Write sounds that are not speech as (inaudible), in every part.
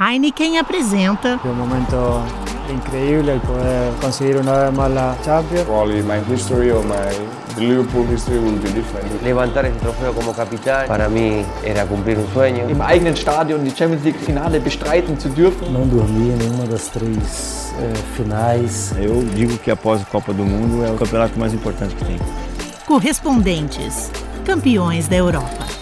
Heineken apresenta. É um momento incrível poder conseguir uma vez mais a Champions. Probably my history or my the Liverpool history will be different. Levantar ese trofeo como capitán para mí era cumplir un sueño. Im eigenen Stadion die Champions League Finale bestreiten zu dürfen. Não dormi em nenhuma das três eh, finais. Eu digo que após a Copa do Mundo é o campeonato mais importante que tem. Correspondentes, campeões da Europa.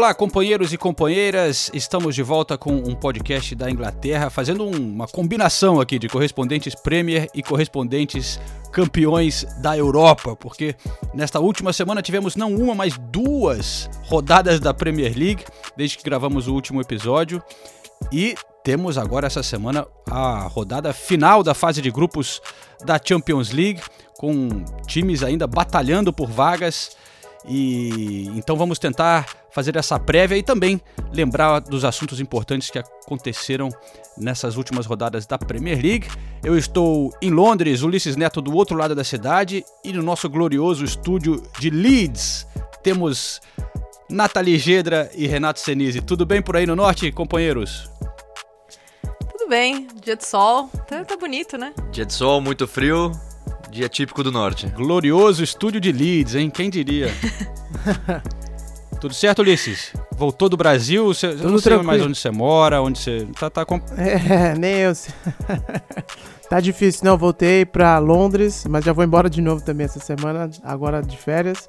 Olá, companheiros e companheiras, estamos de volta com um podcast da Inglaterra, fazendo um- uma combinação aqui de correspondentes Premier e correspondentes campeões da Europa, porque nesta última semana tivemos não uma, mas duas rodadas da Premier League, desde que gravamos o último episódio, e temos agora essa semana a rodada final da fase de grupos da Champions League, com times ainda batalhando por vagas. E então vamos tentar fazer essa prévia e também lembrar dos assuntos importantes que aconteceram nessas últimas rodadas da Premier League. Eu estou em Londres, Ulisses Neto do outro lado da cidade e no nosso glorioso estúdio de Leeds temos Nathalie Gedra e Renato Senise. Tudo bem por aí no norte, companheiros? Tudo bem, dia de sol, tá, tá bonito, né? Dia de sol, muito frio, dia típico do norte. Glorioso estúdio de Leeds, hein? Quem diria? (laughs) Tudo certo, Ulisses? Voltou do Brasil? Você, eu não sei tranquilo. mais onde você mora, onde você. Tá, tá com... (laughs) É, nem eu. (laughs) tá difícil, não. Voltei pra Londres, mas já vou embora de novo também essa semana, agora de férias.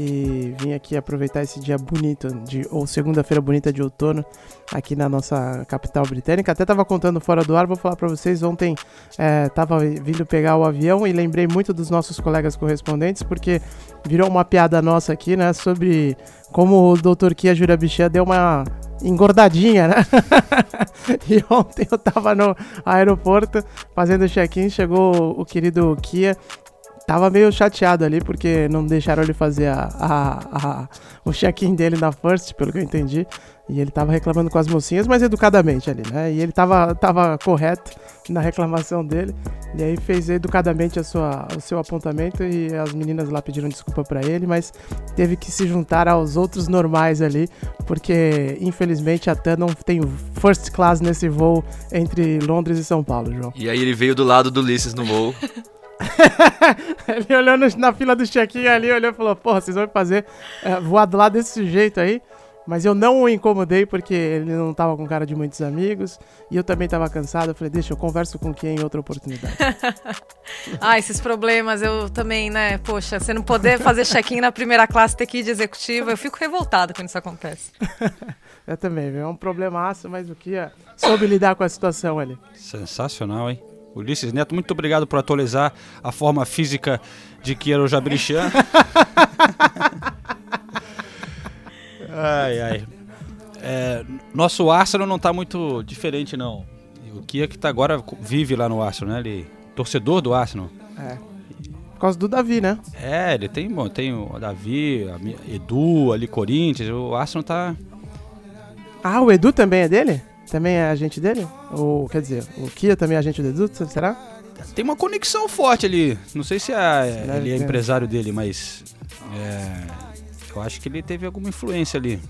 E vim aqui aproveitar esse dia bonito, de, ou segunda-feira bonita de outono, aqui na nossa capital britânica. Até tava contando fora do ar, vou falar pra vocês. Ontem é, tava vindo pegar o avião e lembrei muito dos nossos colegas correspondentes, porque virou uma piada nossa aqui, né? Sobre como o Dr. Kia Jurabichan deu uma engordadinha, né? (laughs) e ontem eu tava no aeroporto fazendo check-in, chegou o querido Kia. Tava meio chateado ali porque não deixaram ele fazer a, a- a- o check-in dele na First, pelo que eu entendi. E ele tava reclamando com as mocinhas, mas educadamente ali, né? E ele tava, tava correto na reclamação dele. E aí fez educadamente a sua, o seu apontamento e as meninas lá pediram desculpa pra ele, mas teve que se juntar aos outros normais ali, porque infelizmente a não tem first class nesse voo entre Londres e São Paulo, João. E aí ele veio do lado do Ulisses no voo. (laughs) (laughs) Ele olhou no- na fila do check-in ali, olhou e falou: Porra, vocês vão fazer é, voar do lado desse jeito aí. Mas eu não o incomodei porque ele não tava com cara de muitos amigos e eu também tava cansado. Eu falei: Deixa, eu converso com quem em outra oportunidade. (laughs) Ah, esses problemas, eu também, né? Poxa, você não poder fazer check-in na primeira classe, ter que ir de executiva, eu fico revoltada quando isso acontece. (laughs) eu também, viu? É um problemaço, mas o que soube lidar com a situação ali. Sensacional, hein? Ulisses Neto, muito obrigado por atualizar a forma física de Kiero Jabrichan. (laughs) ai, ai. É, nosso Arsenal não tá muito diferente, não. O Kia que tá agora vive lá no Arsenal, né? Ele torcedor do Arsenal. É. Por causa do Davi, né? É, ele tem, bom, tem o Davi, Edu, ali Corinthians. O Arsenal tá Ah, o Edu também é dele? Também é agente dele? Ou, quer dizer, o Kia também é agente do Edu, será? tem uma conexão forte ali. Não sei se é, ele é empresário dele, mas é, eu acho que ele teve alguma influência ali.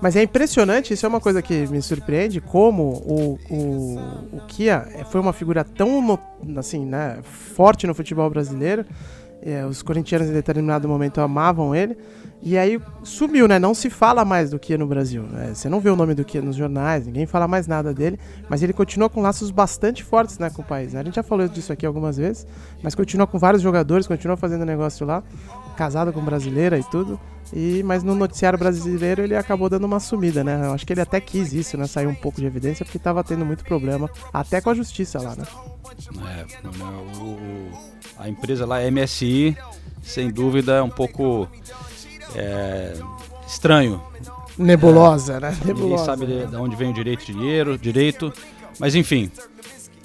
Mas é impressionante, isso é uma coisa que me surpreende, como o, o, o Kia foi uma figura tão assim, né, forte no futebol brasileiro. É, os corintianos em determinado momento amavam ele. E aí sumiu, né? Não se fala mais do Kia no Brasil. né? Você não vê o nome do Kia nos jornais, ninguém fala mais nada dele. Mas ele continua com laços bastante fortes né, com o país. né? A gente já falou disso aqui algumas vezes. Mas continua com vários jogadores, continua fazendo negócio lá. Casado com brasileira e tudo. E, mas no noticiário brasileiro ele acabou dando uma sumida, né? Eu acho que ele até quis isso, né? Saiu um pouco de evidência porque tava tendo muito problema, até com a justiça lá, né? É, o- a empresa lá, MSI, sem dúvida é um pouco é, estranho. Nebulosa, né? Ninguém Nebulosa. sabe de, de onde vem o direito de dinheiro, direito. Mas enfim,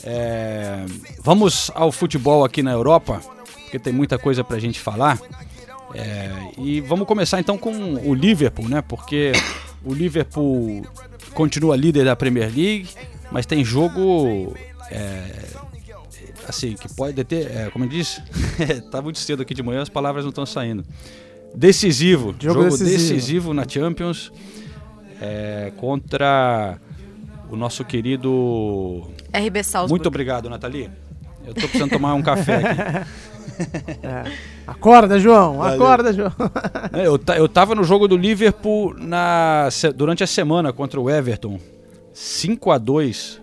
é, vamos ao futebol aqui na Europa, porque tem muita coisa pra gente falar. É, e vamos começar então com o Liverpool, né? Porque o Liverpool continua líder da Premier League, mas tem jogo é, assim que pode ter, é, como eu disse, (laughs) tá muito cedo aqui de manhã, as palavras não estão saindo. Decisivo, jogo, jogo decisivo. decisivo. na Champions é, contra o nosso querido RB Salzburg. Muito obrigado, Nathalie. Eu tô precisando tomar um café aqui. (laughs) É. Acorda, João! Valeu. Acorda, João! É, eu, eu tava no jogo do Liverpool na, durante a semana contra o Everton. 5 a 2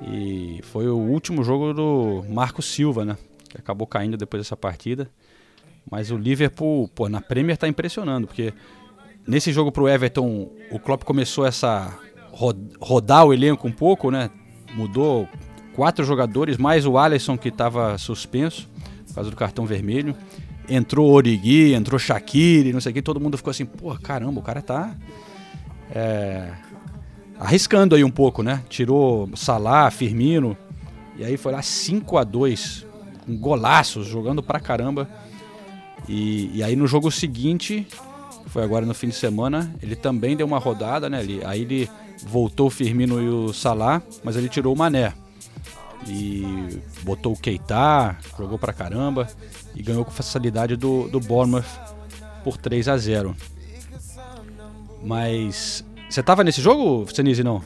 E foi o último jogo do Marco Silva, né? Que acabou caindo depois dessa partida. Mas o Liverpool, pô, na Premier tá impressionando, porque nesse jogo pro Everton, o Klopp começou essa rodar o elenco um pouco, né? Mudou quatro jogadores, mais o Alisson que estava suspenso por causa do cartão vermelho. Entrou Origi, entrou Shaqiri, não sei o que, todo mundo ficou assim, pô, caramba, o cara tá é, arriscando aí um pouco, né? Tirou Salah, Firmino, e aí foi lá 5 a 2 com golaços, jogando pra caramba. E, e aí no jogo seguinte, foi agora no fim de semana, ele também deu uma rodada, né? Ele, aí ele voltou o Firmino e o Salah, mas ele tirou o Mané e botou o Keita, jogou pra caramba e ganhou com facilidade do, do Bournemouth por 3 a 0 Mas você tava nesse jogo, Senise, não?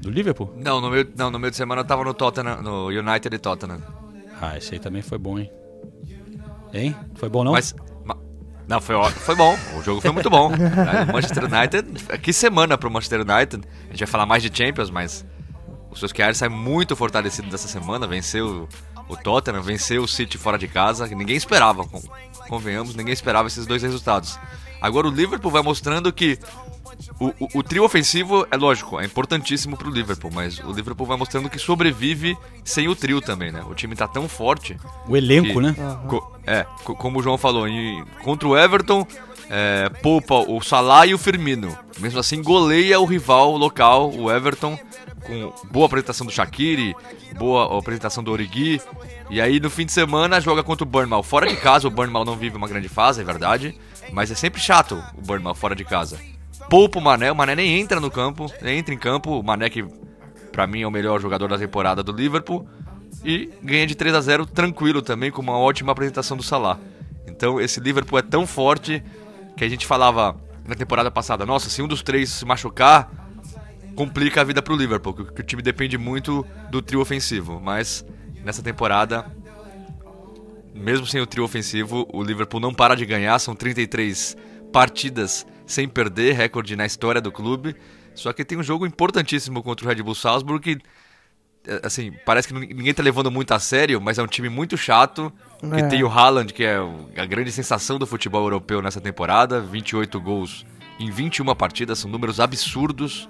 Do Liverpool? Não, no meio, não, no meio de semana eu tava no Tottenham, no United e Tottenham. Ah, esse aí também foi bom, hein? Hein? Foi bom não? Mas, não, foi, foi bom. O jogo foi muito bom. (laughs) o Manchester United. Que semana pro Manchester United. A gente vai falar mais de Champions, mas o Solskjaer sai muito fortalecido dessa semana, venceu o Tottenham, venceu o City fora de casa, que ninguém esperava, convenhamos, ninguém esperava esses dois resultados. Agora o Liverpool vai mostrando que o, o, o trio ofensivo é lógico, é importantíssimo pro Liverpool, mas o Liverpool vai mostrando que sobrevive sem o trio também, né? O time tá tão forte. O elenco, que, né? Co, é, co, como o João falou, e, contra o Everton, é, poupa o Salah e o Firmino. Mesmo assim, goleia o rival local, o Everton, com boa apresentação do Shaqiri, boa apresentação do Origi. E aí no fim de semana joga contra o Burnmal. Fora de casa, o Burnmal não vive uma grande fase, é verdade. Mas é sempre chato o Burnmal fora de casa. Poupa o Mané, o Mané nem entra no campo, nem entra em campo. O Mané que pra mim é o melhor jogador da temporada do Liverpool. E ganha de 3 a 0 tranquilo também, com uma ótima apresentação do Salah. Então esse Liverpool é tão forte que a gente falava na temporada passada, nossa, se um dos três se machucar, complica a vida pro Liverpool, que o time depende muito do trio ofensivo. Mas nessa temporada, mesmo sem o trio ofensivo, o Liverpool não para de ganhar, são 33 partidas sem perder, recorde na história do clube. Só que tem um jogo importantíssimo contra o Red Bull Salzburg que é, assim, parece que ninguém tá levando muito a sério, mas é um time muito chato, que é. tem o Haaland, que é a grande sensação do futebol europeu nessa temporada, 28 gols em 21 partidas, são números absurdos.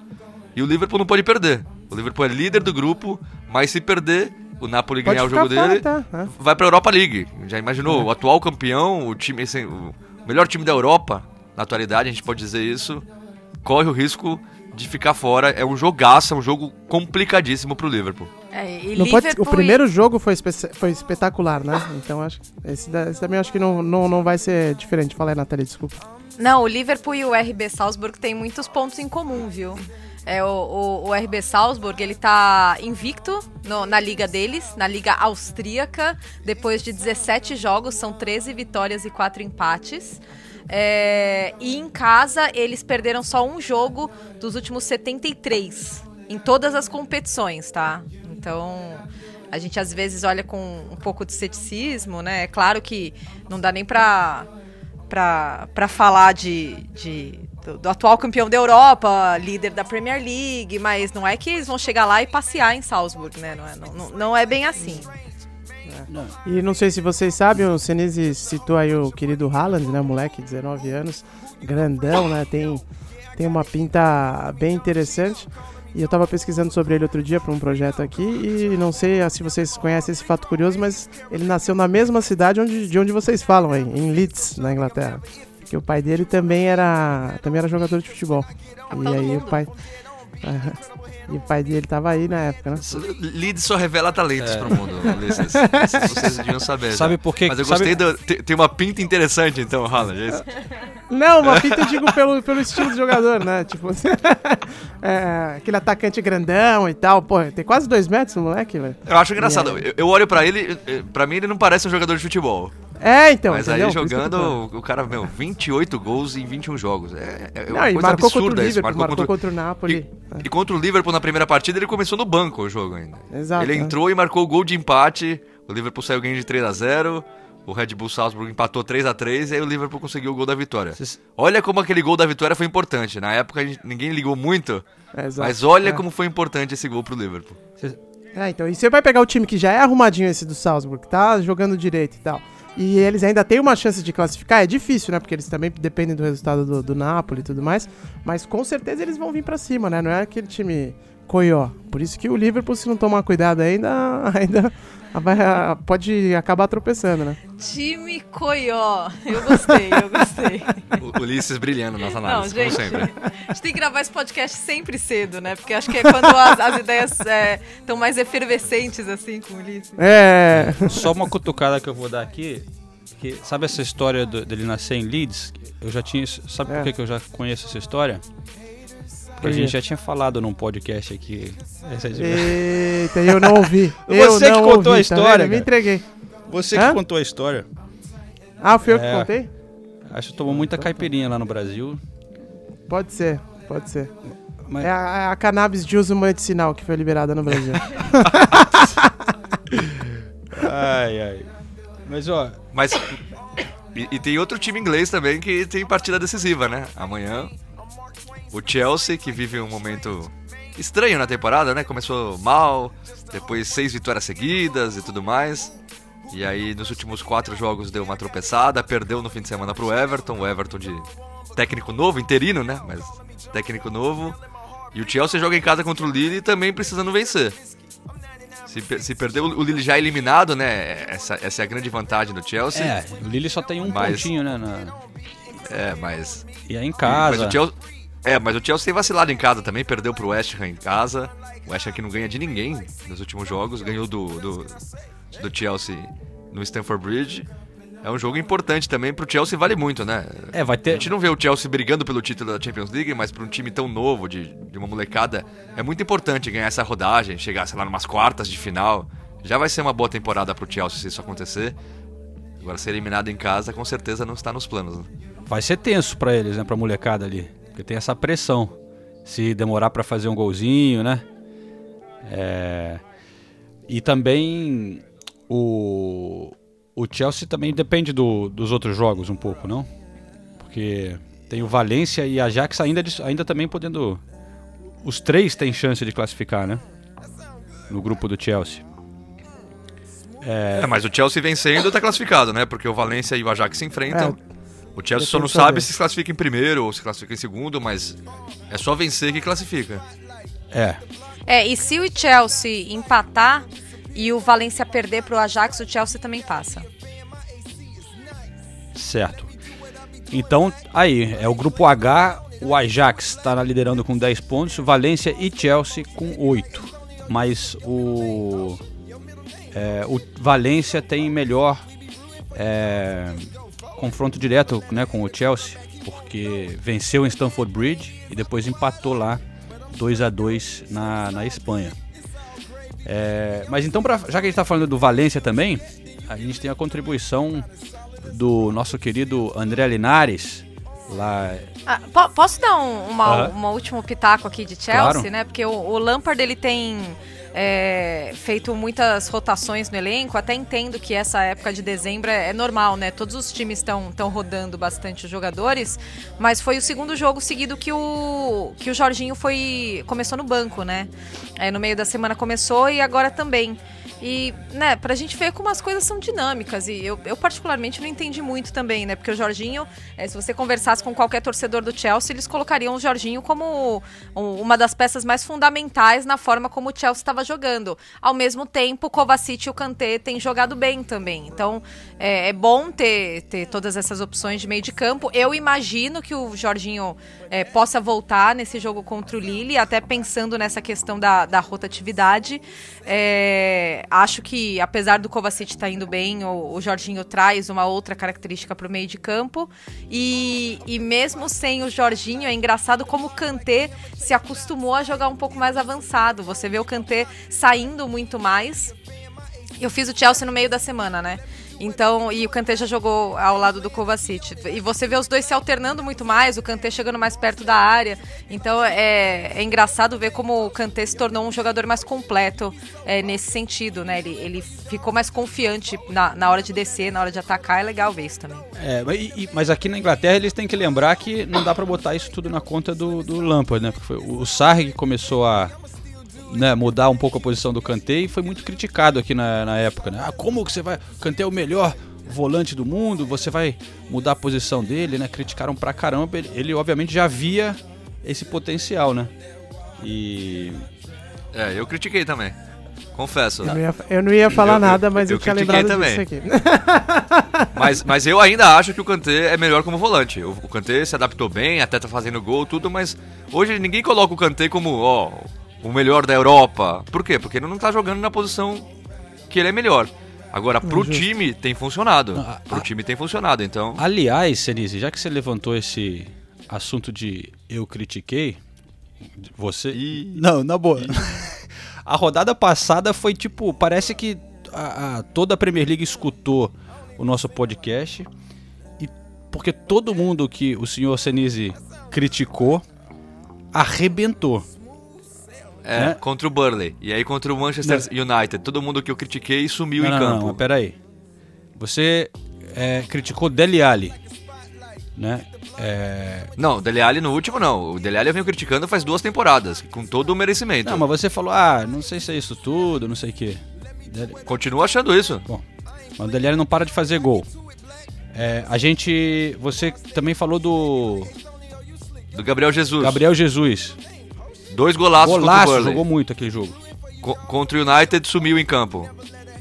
E o Liverpool não pode perder. O Liverpool é líder do grupo, mas se perder, o Napoli pode ganhar o jogo dele, tá? é. vai para a Europa League. Já imaginou? É. O atual campeão, o time, assim, o melhor time da Europa, na atualidade, a gente pode dizer isso, corre o risco de ficar fora. É um jogaço, é um jogo complicadíssimo pro Liverpool. É, não pode, o primeiro jogo foi, foi espetacular, né? Então acho esse, esse também acho que não, não, não vai ser diferente. Fala aí, Nathalie, desculpa. Não, o Liverpool e o RB Salzburg têm muitos pontos em comum, viu? É, o, o, o, RB Salzburg, ele tá invicto no, na liga deles, na liga austríaca. Depois de 17 jogos, são 13 vitórias e 4 empates. É, e em casa, eles perderam só um jogo dos últimos 73 em todas as competições, tá? Então, a gente às vezes olha com um pouco de ceticismo, né? É claro que não dá nem pra, falar de, de do, do, atual campeão da Europa, líder da Premier League, mas não é que eles vão chegar lá e passear em Salzburg, né? Não é, não, não é bem assim. Não. E não sei se vocês sabem, o Senise citou aí o querido Haaland, né? Moleque, 19 anos, grandão, né? Tem, tem uma pinta bem interessante. E eu tava pesquisando sobre ele outro dia para um projeto aqui e não sei se vocês conhecem esse fato curioso, mas ele nasceu na mesma cidade onde, de onde vocês falam aí, em Leeds, na Inglaterra. Que o pai dele também era, também era jogador de futebol. e aí o pai E o pai dele tava aí na época, né? Leeds só revela talentos É. pro mundo. Isso vocês deviam saber. (laughs) Sabe por quê? Mas eu Sabe- gostei do. Tem, tem uma pinta interessante, então, Haaland. é? Não, uma pinta eu digo pelo, pelo estilo do jogador, né? Tipo, (laughs) é, aquele atacante grandão e tal. Pô, tem quase dois metros o moleque, velho. Eu acho engraçado. Eu, eu olho pra ele, eh, pra mim ele não parece um jogador de futebol. É, então. mas entendeu? aí jogando, o cara, meu, 28 gols em 21 jogos. É, é Não, uma e coisa marcou contra o absurda isso. Liverpool, marcou contra o Napoli. E contra o Liverpool na primeira partida, ele começou no banco o jogo ainda. Exato, Ele é. entrou e marcou o gol de empate. O Liverpool saiu ganhando de 3 a 0 O Red Bull Salzburg empatou 3 a 3 e aí o Liverpool conseguiu o gol da vitória. Olha como aquele gol da vitória foi importante. Na época gente- ninguém ligou muito, É, mas olha É. como foi importante esse gol pro Liverpool. É, então, e você vai pegar o time que já é arrumadinho esse do Salzburg, que tá jogando direito e tal, e eles ainda têm uma chance de classificar, é difícil, né? Porque eles também dependem do resultado do, do Napoli e tudo mais, mas com certeza eles vão vir pra cima, né? Não é aquele time coió. Por isso que o Liverpool, se não tomar cuidado ainda, (laughs) ainda pode acabar tropeçando, né? Time Coió. Eu gostei, eu gostei. O (laughs) Ulisses brilhando nas Não, análises, gente, como sempre. a gente tem que gravar esse podcast sempre cedo, né? Porque acho que é quando as, as ideias estão mais efervescentes, assim, com o Ulisses. É. Só uma cutucada que eu vou dar aqui. Que, sabe essa história do- dele nascer em Leeds? Eu já tinha. Sabe É. por que, que eu já conheço essa história? Porque a gente já tinha falado num podcast aqui. Essa é de- Eita, eu não ouvi. (laughs) Eu Você que não contou a ouvi, tá história, vendo? Me entreguei. Você Hã? que contou a história. Ah, fui eu que É. contei? Acho que tomou muita caipirinha lá no Brasil. Pode ser, pode ser. Mas- É a, é a cannabis de uso medicinal que foi liberada no Brasil. (laughs) Ai, ai. Mas ó. Mas. E, e tem outro time inglês também que tem partida decisiva, né? Amanhã. O Chelsea, que vive um momento estranho na temporada, né? Começou mal, depois seis vitórias seguidas e tudo mais. E aí nos últimos quatro jogos deu uma tropeçada, perdeu no fim de semana pro Everton, o Everton de técnico novo, interino, né? Mas técnico novo. E o Chelsea joga em casa contra o Lille também precisando vencer. Se, per- se perder o Lille já eliminado, né? Essa, essa é a grande vantagem do Chelsea. É, o Lille só tem um Mas- pontinho, né? na- É, mas. E é em casa. Mas o Chelsea, é, mas o Chelsea tem vacilado em casa também, perdeu pro West Ham em casa. O West Ham que não ganha de ninguém nos últimos jogos, ganhou do, do, do Chelsea no Stamford Bridge. É um jogo importante também pro Chelsea, vale muito, né? É, vai A ter. gente não vê o Chelsea brigando pelo título da Champions League, mas para um time tão novo, de, de uma molecada, é muito importante ganhar essa rodagem, chegar, sei lá, numas quartas de final. Já vai ser uma boa temporada pro Chelsea se isso acontecer. Agora, ser eliminado em casa, com certeza não está nos planos. Né? Vai ser tenso pra eles, né? Pra molecada ali. Porque tem essa pressão. Se demorar pra fazer um golzinho, né? É... E também o... o Chelsea também depende do- dos outros jogos um pouco, não? Porque tem o Valência e a Ajax ainda, ainda também podendo... Os três têm chance de classificar, né? No grupo do Chelsea. É, mas o Chelsea vencendo tá classificado, né? Porque o Valência e o Ajax se enfrentam. O Chelsea só não sabe se classifica em primeiro ou se classifica em segundo, mas é só vencer que classifica. É, É, e se o Chelsea empatar e o Valência perder pro Ajax, o Chelsea também passa. Certo. Então, aí, é o grupo H, o Ajax está liderando com 10 pontos, Valência e Chelsea com 8. Mas o, é, o Valência tem melhor é, confronto direto né, com o Chelsea, porque venceu em Stamford Bridge e depois empatou lá 2 a 2 na, na Espanha. É, mas então, pra- já que a gente está falando do Valência também, a gente tem a contribuição do nosso querido André Linares, lá. Ah, po- posso dar um, uma, Aham. uma último pitaco aqui de Chelsea, Claro. né? Porque o, o Lampard ele tem é, feito muitas rotações no elenco. Até entendo que essa época de dezembro é, é normal, né? Todos os times estão rodando bastante os jogadores, mas foi o segundo jogo seguido que o que o Jorginho foi começou no banco, né? É, no meio da semana começou e agora também. E, né, pra gente ver como as coisas são dinâmicas. E eu, eu particularmente, não entendi muito também, né? Porque o Jorginho, é, se você conversasse com qualquer torcedor do Chelsea, eles colocariam o Jorginho como um, uma das peças mais fundamentais na forma como o Chelsea estava jogando. Ao mesmo tempo, o Kovacic e o Kanté têm jogado bem também. Então, é, é bom ter, ter todas essas opções de meio de campo. Eu imagino que o Jorginho é, possa voltar nesse jogo contra o Lille, até pensando nessa questão da, da rotatividade. É, acho que, apesar do Kovacic estar tá indo bem, o, o, Jorginho traz uma outra característica para o meio de campo. E, e mesmo sem o Jorginho, é engraçado como o Kanté se acostumou a jogar um pouco mais avançado. Você vê o Kanté saindo muito mais. Eu fiz o Chelsea no meio da semana, né? Então, e o Kanté já jogou ao lado do Kovacic. E você vê os dois se alternando muito mais, o Kanté chegando mais perto da área. Então é, é engraçado ver como o Kanté se tornou um jogador mais completo é, nesse sentido, né? Ele, ele ficou mais confiante na, na hora de descer, na hora de atacar. É legal ver isso também. É, mas, mas aqui na Inglaterra eles têm que lembrar que não dá para botar isso tudo na conta do, do Lampard, né? Porque foi o Sarri que começou a né, mudar um pouco a posição do Kanté e foi muito criticado aqui na, na época. Né? Ah, como que você vai. O Kanté é o melhor volante do mundo, você vai mudar a posição dele, né? Criticaram pra caramba. Ele, ele obviamente já via esse potencial, né? E. É, eu critiquei também. Confesso. Eu não ia, eu não ia falar eu, nada, mas eu, eu, eu tinha lembrado também. disso aqui. (laughs) mas, mas eu ainda acho que o Kanté é melhor como volante. O, o Kanté se adaptou bem, até tá fazendo gol, tudo, mas hoje ninguém coloca o Kanté como, ó, o melhor da Europa. Por quê? Porque ele não tá jogando na posição que ele é melhor. Agora, pro time tem funcionado. Não, pro a, time tem funcionado, então. Aliás, Senise, já que você levantou esse assunto de eu critiquei, você. E... Não, na boa. a rodada passada foi tipo. Parece que a, a, toda a Premier League escutou o nosso podcast. E porque todo mundo que o senhor Senise criticou arrebentou. É, né? contra o Burley. E aí contra o Manchester não. United. Todo mundo que eu critiquei sumiu não, em não, campo. Não, mas peraí. Você é, criticou Dele Alli, né? É... Não, o Dele Alli no último não. O Dele Alli eu venho criticando faz duas temporadas, com todo o merecimento. Não, mas você falou, ah, não sei se é isso tudo, não sei o quê. Dele... Continuo achando isso. Bom, mas o Dele Alli não para de fazer gol. É, a gente... Você também falou do... Do Gabriel Jesus. Gabriel Jesus. Dois golaços Golaço, contra o jogou muito aquele jogo. Co contra o United sumiu em campo.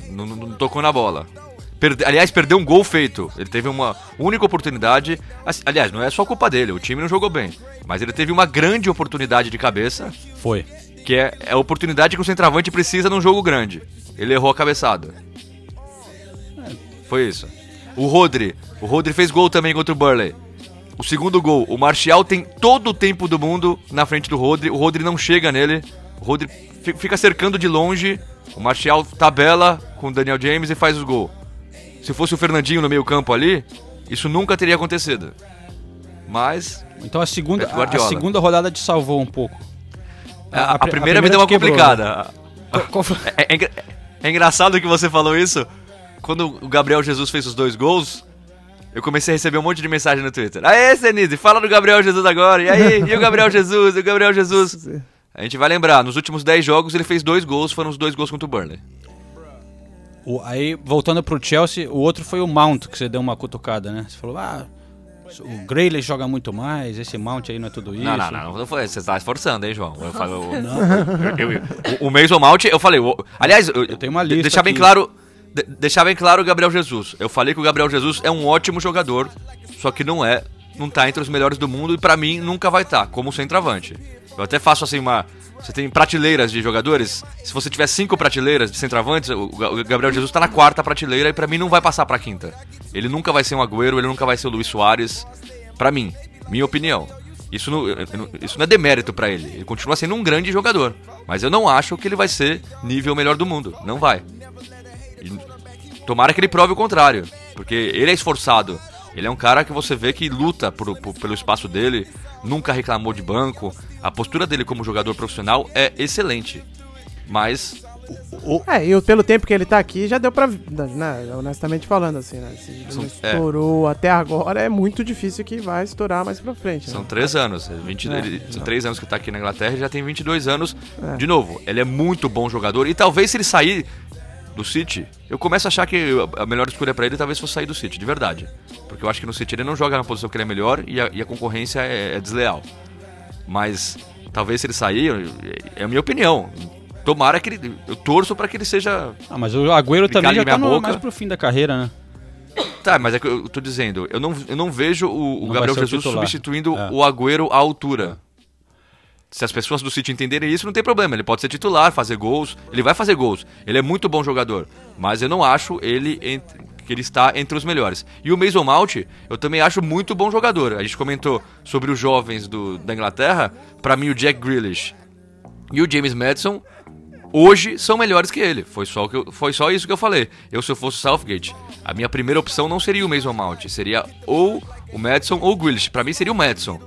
Não, não, não tocou na bola. Perde, aliás, perdeu um gol feito. Ele teve uma única oportunidade. Aliás, não é só culpa dele, o time não jogou bem. Mas ele teve uma grande oportunidade de cabeça. Foi. Que é, é a oportunidade que o centroavante precisa num jogo grande. Ele errou a cabeçada. Foi isso. O Rodri. O Rodri fez gol também contra o Burley. O segundo gol, o Martial tem todo o tempo do mundo na frente do Rodri. O Rodri não chega nele. O Rodri fica cercando de longe. O Martial tabela com o Daniel James e faz o gol. Se fosse o Fernandinho no meio-campo ali, isso nunca teria acontecido. Mas. Então a segunda, a, a segunda rodada te salvou um pouco. A, a, a primeira, primeira, me deu uma quebrou, complicada. Né? (laughs) É, é, é engraçado que você falou isso. Quando o Gabriel Jesus fez os dois gols, eu comecei a receber um monte de mensagem no Twitter. Aê, Senise, fala do Gabriel Jesus agora. E aí, e o Gabriel Jesus, e o Gabriel Jesus. A gente vai lembrar, nos últimos 10 jogos ele fez dois gols, foram os dois gols contra o Burnley. O, aí, voltando pro Chelsea, o outro foi o Mount, que você deu uma cutucada, né? Você falou, ah, o Grayley joga muito mais, esse Mount aí não é tudo isso. Não, não, não, não você tá esforçando, hein, João? Eu falo, eu, eu, eu, o, Mason Mount, eu falei, aliás, eu, tenho uma lista deixar bem claro deixar bem claro o Gabriel Jesus. Eu falei que o Gabriel Jesus é um ótimo jogador, só que não é, não tá entre os melhores do mundo e para mim nunca vai estar, tá, como centroavante. Eu até faço assim uma. Você tem prateleiras de jogadores. Se você tiver cinco prateleiras de centroavantes, o Gabriel Jesus tá na quarta prateleira e para mim não vai passar pra quinta. Ele nunca vai ser um Agüero, ele nunca vai ser o Luiz Soares. para mim, minha opinião. Isso não, isso não é demérito para ele. Ele continua sendo um grande jogador. Mas eu não acho que ele vai ser nível melhor do mundo. Não vai. Tomara que ele prove o contrário, porque ele é esforçado. Ele é um cara que você vê que luta por, por, pelo espaço dele, nunca reclamou de banco. A postura dele como jogador profissional é excelente. Mas. O, o... É, e pelo tempo que ele tá aqui, já deu pra. Né, honestamente falando, assim, né? Se ele São, estourou é. até agora, é muito difícil que vai estourar mais pra frente. São né? três anos. 20, é, ele, são três anos que tá aqui na Inglaterra e já tem 22 anos. É. De novo, ele é muito bom jogador. E talvez se ele sair do City, eu começo a achar que a melhor escolha para ele talvez fosse sair do City, de verdade. Porque eu acho que no City ele não joga na posição que ele é melhor e a, e a concorrência é, é, desleal. Mas talvez se ele sair, é a minha opinião. Tomara que ele. Eu torço para que ele seja. Ah, mas o Agüero também já tá no, mais pro fim da carreira, né? Tá, mas é que eu tô dizendo, eu não, eu não vejo o, o Gabriel Jesus substituindo é. o Agüero à altura. Se as pessoas do City entenderem isso, não tem problema. Ele pode ser titular, fazer gols. Ele vai fazer gols. Ele é muito bom jogador. Mas eu não acho ele que ele está entre os melhores. E o Mason Mount, eu também acho muito bom jogador. A gente comentou sobre os jovens do, da Inglaterra. Para mim, o Jack Grealish e o James Madison hoje são melhores que ele. Foi só, que eu, foi só isso que eu falei. Eu, se eu fosse Southgate, a minha primeira opção não seria o Mason Mount. Seria ou o Madison ou o Grealish. Para mim, seria o Madison.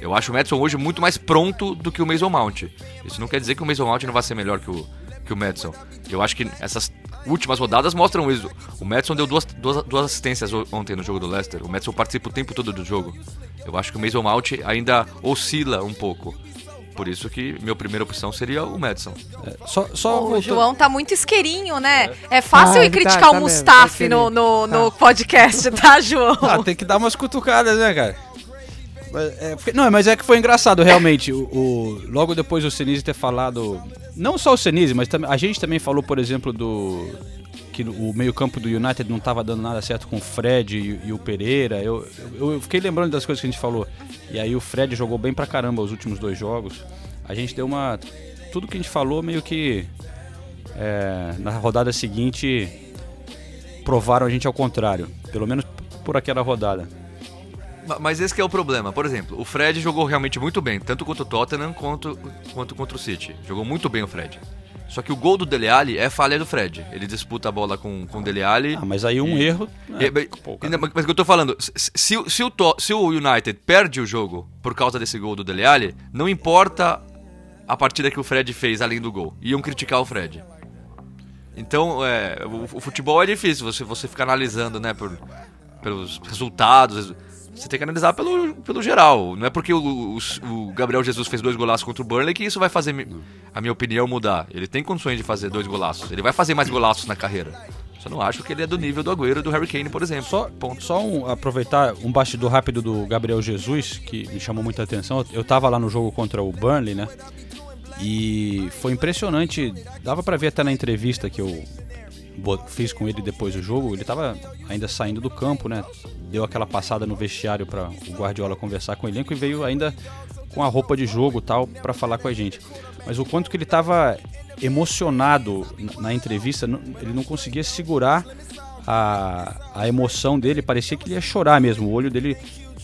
Eu acho o Madison hoje muito mais pronto do que o Mason Mount. Isso não quer dizer que o Mason Mount não vai ser melhor que o, que o Madison. Eu acho que essas últimas rodadas mostram isso. O Madison deu duas, duas, duas assistências ontem no jogo do Leicester. O Madison participa o tempo todo do jogo. Eu acho que o Mason Mount ainda oscila um pouco. Por isso que minha primeira opção seria o Madison. É, só, só o João tá muito isqueirinho, né? É, é fácil ah, ir criticar tá, o tá Mustafi tá no, no, no, podcast, tá, João? Ah, tem que dar umas cutucadas, né, cara? É, não, mas é que foi engraçado, realmente. O, o logo depois do Senise ter falado. Não só o Senise, mas a gente também falou, por exemplo, do. Que o meio-campo do United não estava dando nada certo com o Fred e, e o Pereira. Eu, eu, eu, fiquei lembrando das coisas que a gente falou. E aí o Fred jogou bem pra caramba os últimos dois jogos. A gente deu uma. Tudo que a gente falou meio que. É, na rodada seguinte provaram a gente ao contrário. Pelo menos por aquela rodada. Mas esse é o problema. Por exemplo, o Fred jogou realmente muito bem, tanto contra o Tottenham quanto, quanto contra o City. Jogou muito bem o Fred. Só que o gol do Dele Alli é falha do Fred. Ele disputa a bola com, com o Dele Alli. Ah, mas aí um e... erro. É, pô, mas o que eu tô falando, se, se, se, o to, se o United perde o jogo por causa desse gol do Dele Alli, não importa a partida que o Fred fez além do gol. Iam criticar o Fred. Então, é, o, o, futebol é difícil você, você ficar analisando, né, por, pelos resultados. Você tem que analisar pelo, pelo geral. Não é porque o, o, o, Gabriel Jesus fez dois golaços contra o Burnley que isso vai fazer a minha opinião mudar. Ele tem condições de fazer dois golaços. Ele vai fazer mais golaços na carreira. Só não acho que ele é do nível do Agüero e do Harry Kane, por exemplo. Só, Ponto. só um, aproveitar um bastidor rápido do Gabriel Jesus, que me chamou muita atenção. Eu tava lá no jogo contra o Burnley, né? E foi impressionante. Dava para ver até na entrevista que eu fiz com ele depois do jogo. Ele tava ainda saindo do campo, né? deu aquela passada no vestiário para o Guardiola conversar com o elenco e veio ainda com a roupa de jogo tal para falar com a gente. Mas o quanto que ele estava emocionado na entrevista, ele não conseguia segurar a, a emoção dele, parecia que ele ia chorar mesmo, o olho dele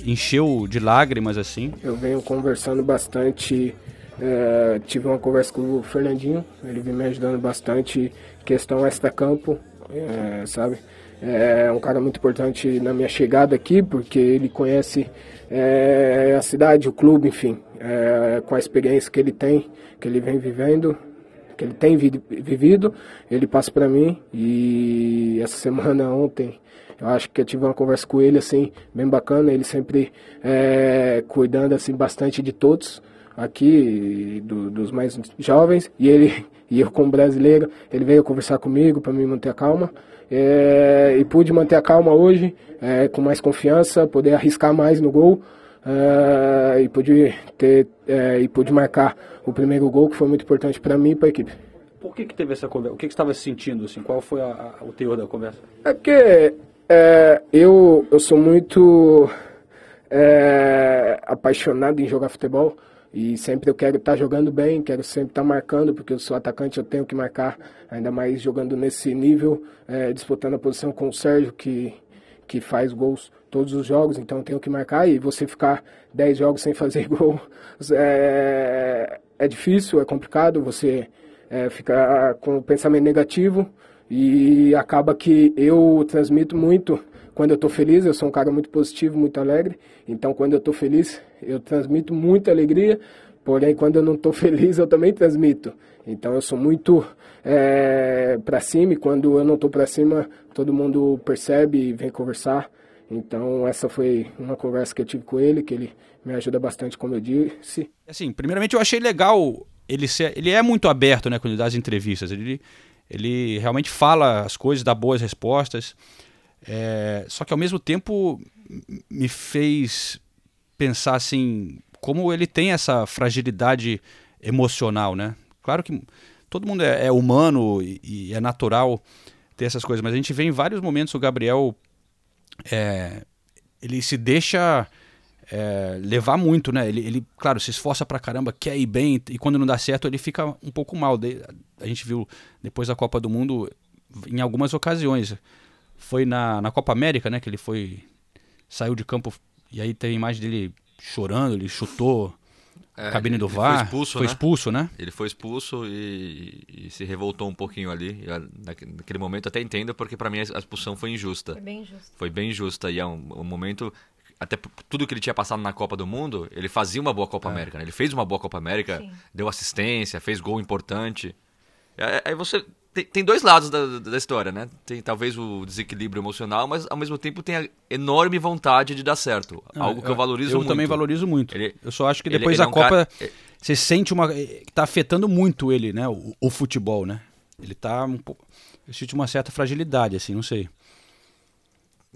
encheu de lágrimas assim. Eu venho conversando bastante, é, tive uma conversa com o Fernandinho, ele vem me ajudando bastante, questão extra-campo, é, sabe? é um cara muito importante na minha chegada aqui, porque ele conhece é, a cidade, o clube, enfim, é, com a experiência que ele tem, que ele vem vivendo, que ele tem vi vivido, ele passa para mim e essa semana (laughs) ontem eu acho que eu tive uma conversa com ele assim bem bacana, ele sempre é, cuidando assim bastante de todos aqui do, dos mais jovens e ele (laughs) e eu como brasileiro ele veio conversar comigo para me manter a calma é, e pude manter a calma hoje, é, com mais confiança, poder arriscar mais no gol é, e pude ter é, e pude marcar o primeiro gol que foi muito importante para mim e para a equipe. Por que, que teve essa conversa? O que, que você estava sentindo? Assim? Qual foi a, a, o teor da conversa? É porque é, eu, eu sou muito é, apaixonado em jogar futebol. E sempre eu quero estar tá jogando bem, quero sempre estar tá marcando, porque eu sou atacante, eu tenho que marcar, ainda mais jogando nesse nível, é, disputando a posição com o Sérgio, que, que faz gols todos os jogos, então eu tenho que marcar. E você ficar 10 jogos sem fazer (laughs) gol é, é difícil, é complicado, você é, fica com o pensamento negativo e acaba que eu transmito muito quando eu estou feliz, eu sou um cara muito positivo, muito alegre. Então, quando eu estou feliz, eu transmito muita alegria. Porém, quando eu não estou (laughs) feliz, eu também transmito. Então, eu sou muito é, para cima. E quando eu não estou para cima, todo mundo percebe e vem conversar. Então, essa foi uma conversa que eu tive com ele, que ele me ajuda bastante, como eu disse. Assim, primeiramente, eu achei legal ele ser, ele é muito aberto, né, quando ele dá as entrevistas. Ele Ele realmente fala as coisas, dá boas respostas. É, só que ao mesmo tempo me fez pensar assim, como ele tem essa fragilidade emocional, né? Claro que todo mundo é, é humano e, e, é natural ter essas coisas, mas a gente vê em vários momentos o Gabriel é, ele se deixa é, levar muito, né? Ele, ele, claro, se esforça pra caramba, quer ir bem, e quando não dá certo, ele fica um pouco mal. A gente viu depois da Copa do Mundo em algumas ocasiões. Foi na, na Copa América, né? Que ele foi. Saiu de campo e aí tem imagem dele chorando, ele chutou é, a cabine do VAR. Foi expulso, foi né? expulso, né? Ele foi expulso e, e, se revoltou um pouquinho ali. naquele momento até entendo, porque para mim a expulsão foi injusta. Foi bem injusta. Foi bem injusta. E é um, um momento até tudo que ele tinha passado na Copa do Mundo, ele fazia uma boa Copa é. América. Né? Ele fez uma boa Copa América, Sim. deu assistência, fez gol importante. Aí você tem, tem dois lados da, da história, né? Tem talvez o desequilíbrio emocional, mas ao mesmo tempo tem a enorme vontade de dar certo. algo que eu valorizo eu muito. Eu também valorizo muito. Ele, eu só acho que depois da é um Copa cara... você sente uma que tá afetando muito ele, né? O, o futebol, né? Ele tá um pouco eu sinto uma certa fragilidade assim, não sei.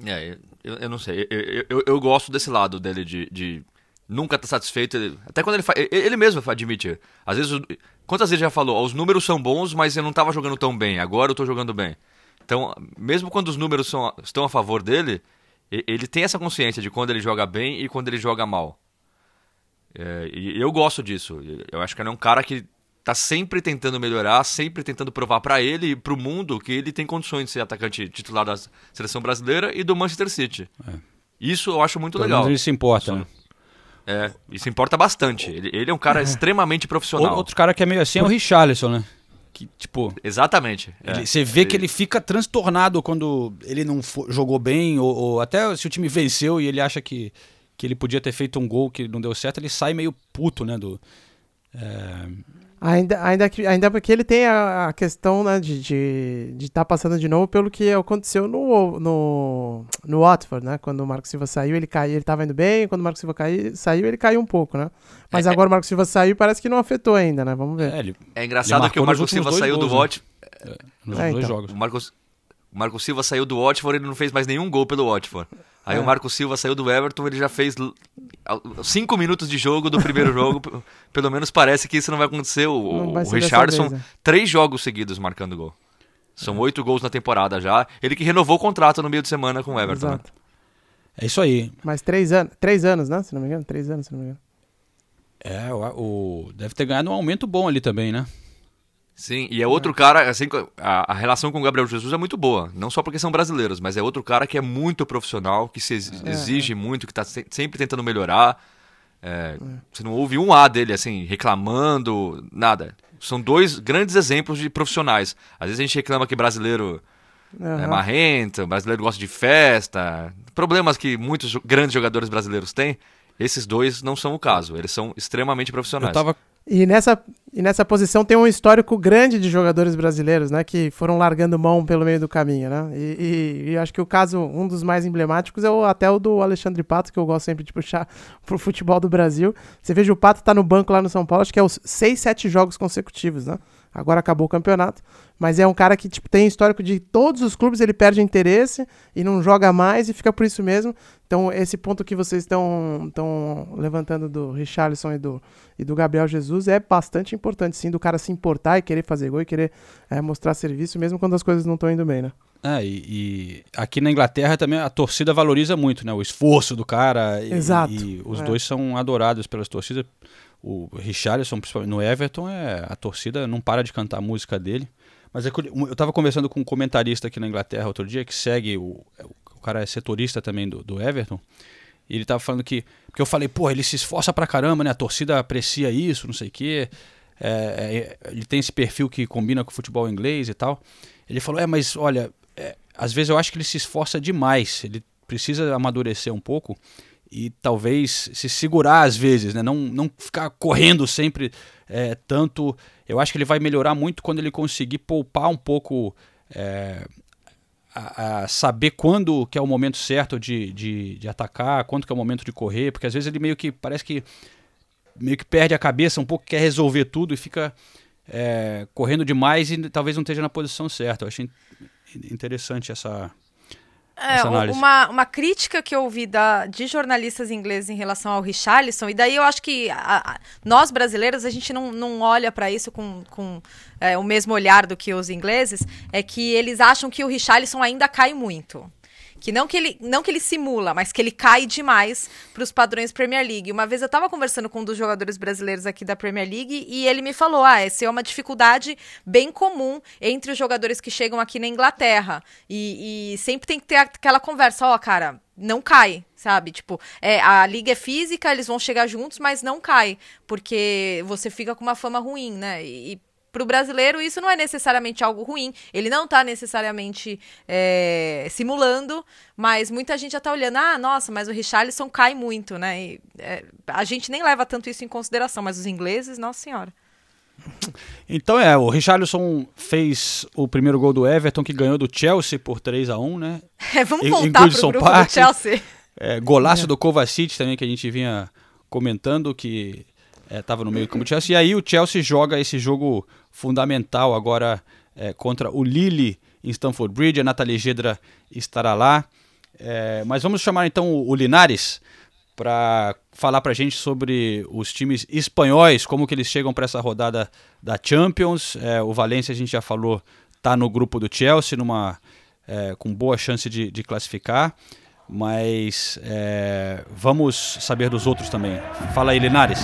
É, eu, eu não sei. Eu, eu, eu, gosto desse lado dele de, de nunca tá satisfeito. Até quando ele faz. Ele mesmo admite. Às vezes. Quantas vezes já falou? Os números são bons, mas eu não estava jogando tão bem. Agora eu estou jogando bem. Então, mesmo quando os números são, estão a favor dele, ele tem essa consciência de quando ele joga bem e quando ele joga mal. É, e eu gosto disso. Eu acho que ele é um cara que tá sempre tentando melhorar, sempre tentando provar para ele e para o mundo que ele tem condições de ser atacante titular da seleção brasileira e do Manchester City. É. Isso eu acho muito Pelo legal. Menos ele se importa, né? É, isso importa bastante. Ele, ele é um cara extremamente profissional. Outro cara que é meio assim é o Richarlison, né? Que, tipo, Exatamente. Ele, é. Você vê ele... que ele fica transtornado quando ele não for, jogou bem, ou, ou, até se o time venceu e ele acha que, que ele podia ter feito um gol que não deu certo, ele sai meio puto, né? Do, é, Ainda, ainda, que, ainda porque ele tem a, a questão né, de estar de, de tá passando de novo pelo que aconteceu no, no, no Watford, né? Quando o Marco Silva saiu, ele caiu, ele estava indo bem, quando o Marco Silva caiu, saiu, ele caiu um pouco, né? Mas é, agora o Marco Silva saiu e parece que não afetou ainda, né? Vamos ver. É, ele, é engraçado que o Marco Silva saiu gols, do? Watford. Né? nos é, dois então. jogos. O Marcos, o Marco Silva saiu do Watford e não fez mais nenhum gol pelo Watford. Aí é. o Marco Silva saiu do Everton, ele já fez cinco minutos de jogo do primeiro (laughs) jogo. Pelo menos parece que isso não vai acontecer. O, vai o Richardson, é. três jogos seguidos marcando gol. São é. oito gols na temporada já. Ele que renovou o contrato no meio de semana com o Everton. Né? Exato. Né? É isso aí. Mais três anos, três anos, né? Se não me engano, três anos, se não me engano. É, o, o, deve ter ganhado um aumento bom ali também, né? Sim, e é outro cara, assim, a, a, relação com o Gabriel Jesus é muito boa. Não só porque são brasileiros, mas é outro cara que é muito profissional, que se é, exige é. muito, que está se, sempre tentando melhorar. É, é, você não ouve um A dele, assim, reclamando, nada. São dois grandes exemplos de profissionais. Às vezes a gente reclama que brasileiro uhum. é marrento, brasileiro gosta de festa. Problemas que muitos grandes jogadores brasileiros têm. Esses dois não são o caso. Eles são extremamente profissionais. Eu tava e nessa, e nessa posição tem um histórico grande de jogadores brasileiros, né? Que foram largando mão pelo meio do caminho, né? E, e, e acho que o caso, um dos mais emblemáticos é o, até o do Alexandre Pato, que eu gosto sempre de puxar (laughs) pro futebol do Brasil. Você veja o Pato tá no banco lá no São Paulo, acho que é os 6, 7 jogos consecutivos, né? Agora acabou o campeonato. Mas é um cara que tipo, tem histórico de todos os clubes, ele perde interesse e não joga mais e fica por isso mesmo. Então, esse ponto que vocês estão levantando do Richarlison e do, e do Gabriel Jesus é bastante importante, sim, do cara se importar e querer fazer gol e querer é, mostrar serviço, mesmo quando as coisas não estão indo bem, né? É, e, e, aqui na Inglaterra também a torcida valoriza muito, né? O esforço do cara. Exato. E, e os é. dois são adorados pelas torcidas. O Richarlison, principalmente no Everton, é, a torcida não para de cantar a música dele. Mas é, eu estava conversando com um comentarista aqui na Inglaterra outro dia que segue, o, o cara é setorista também do, do Everton. E ele estava falando que. Porque eu falei, pô, ele se esforça pra caramba, né? A torcida aprecia isso, não sei o quê. É, é, ele tem esse perfil que combina com o futebol inglês e tal. Ele falou, é, mas olha, é, às vezes eu acho que ele se esforça demais. Ele precisa amadurecer um pouco e talvez se segurar às vezes, né? Não, não ficar correndo sempre é, tanto. Eu acho que ele vai melhorar muito quando ele conseguir poupar um pouco. É, a, a, saber quando que é o momento certo de, de, de, atacar, quando que é o momento de correr, porque às vezes ele meio que parece que meio que perde a cabeça um pouco, quer resolver tudo e fica é, correndo demais e talvez não esteja na posição certa. Eu achei interessante essa, é, uma, uma crítica que eu ouvi da, de jornalistas ingleses em relação ao Richarlison, e daí eu acho que a, a, nós brasileiros, a gente não, não olha para isso com, com é, o mesmo olhar do que os ingleses, é que eles acham que o Richarlison ainda cai muito. Que não que ele, não que ele simula, mas que ele cai demais para os padrões Premier League. Uma vez eu estava conversando com um dos jogadores brasileiros aqui da Premier League e ele me falou: ah, essa é uma dificuldade bem comum entre os jogadores que chegam aqui na Inglaterra. E, e sempre tem que ter aquela conversa: ó, oh, cara, não cai, sabe? Tipo, é, a liga é física, eles vão chegar juntos, mas não cai, porque você fica com uma fama ruim, né? E, para o brasileiro isso não é necessariamente algo ruim. Ele não está necessariamente é, simulando, mas muita gente já está olhando, ah, nossa, mas o Richarlison cai muito, né? E, é, a gente nem leva tanto isso em consideração, mas os ingleses, nossa senhora. (laughs) Então é, o Richarlison fez o primeiro gol do Everton, que ganhou do Chelsea por 3 a 1 né? (laughs) É, vamos voltar para o grupo Park. do Chelsea. (laughs) É, golaço é. do Kovacic também, que a gente vinha comentando, que estava é, no meio do campo do Chelsea. E aí o Chelsea joga esse jogo fundamental agora é, contra o Lille em Stamford Bridge. A Nathalie Gedra estará lá. É, mas vamos chamar então o, Linares para falar para a gente sobre os times espanhóis, como que eles chegam para essa rodada da Champions. É, o Valência, a gente já falou, está no grupo do Chelsea, numa, é, com boa chance de, de classificar. Mas é, vamos saber dos outros também. Fala aí, Linares.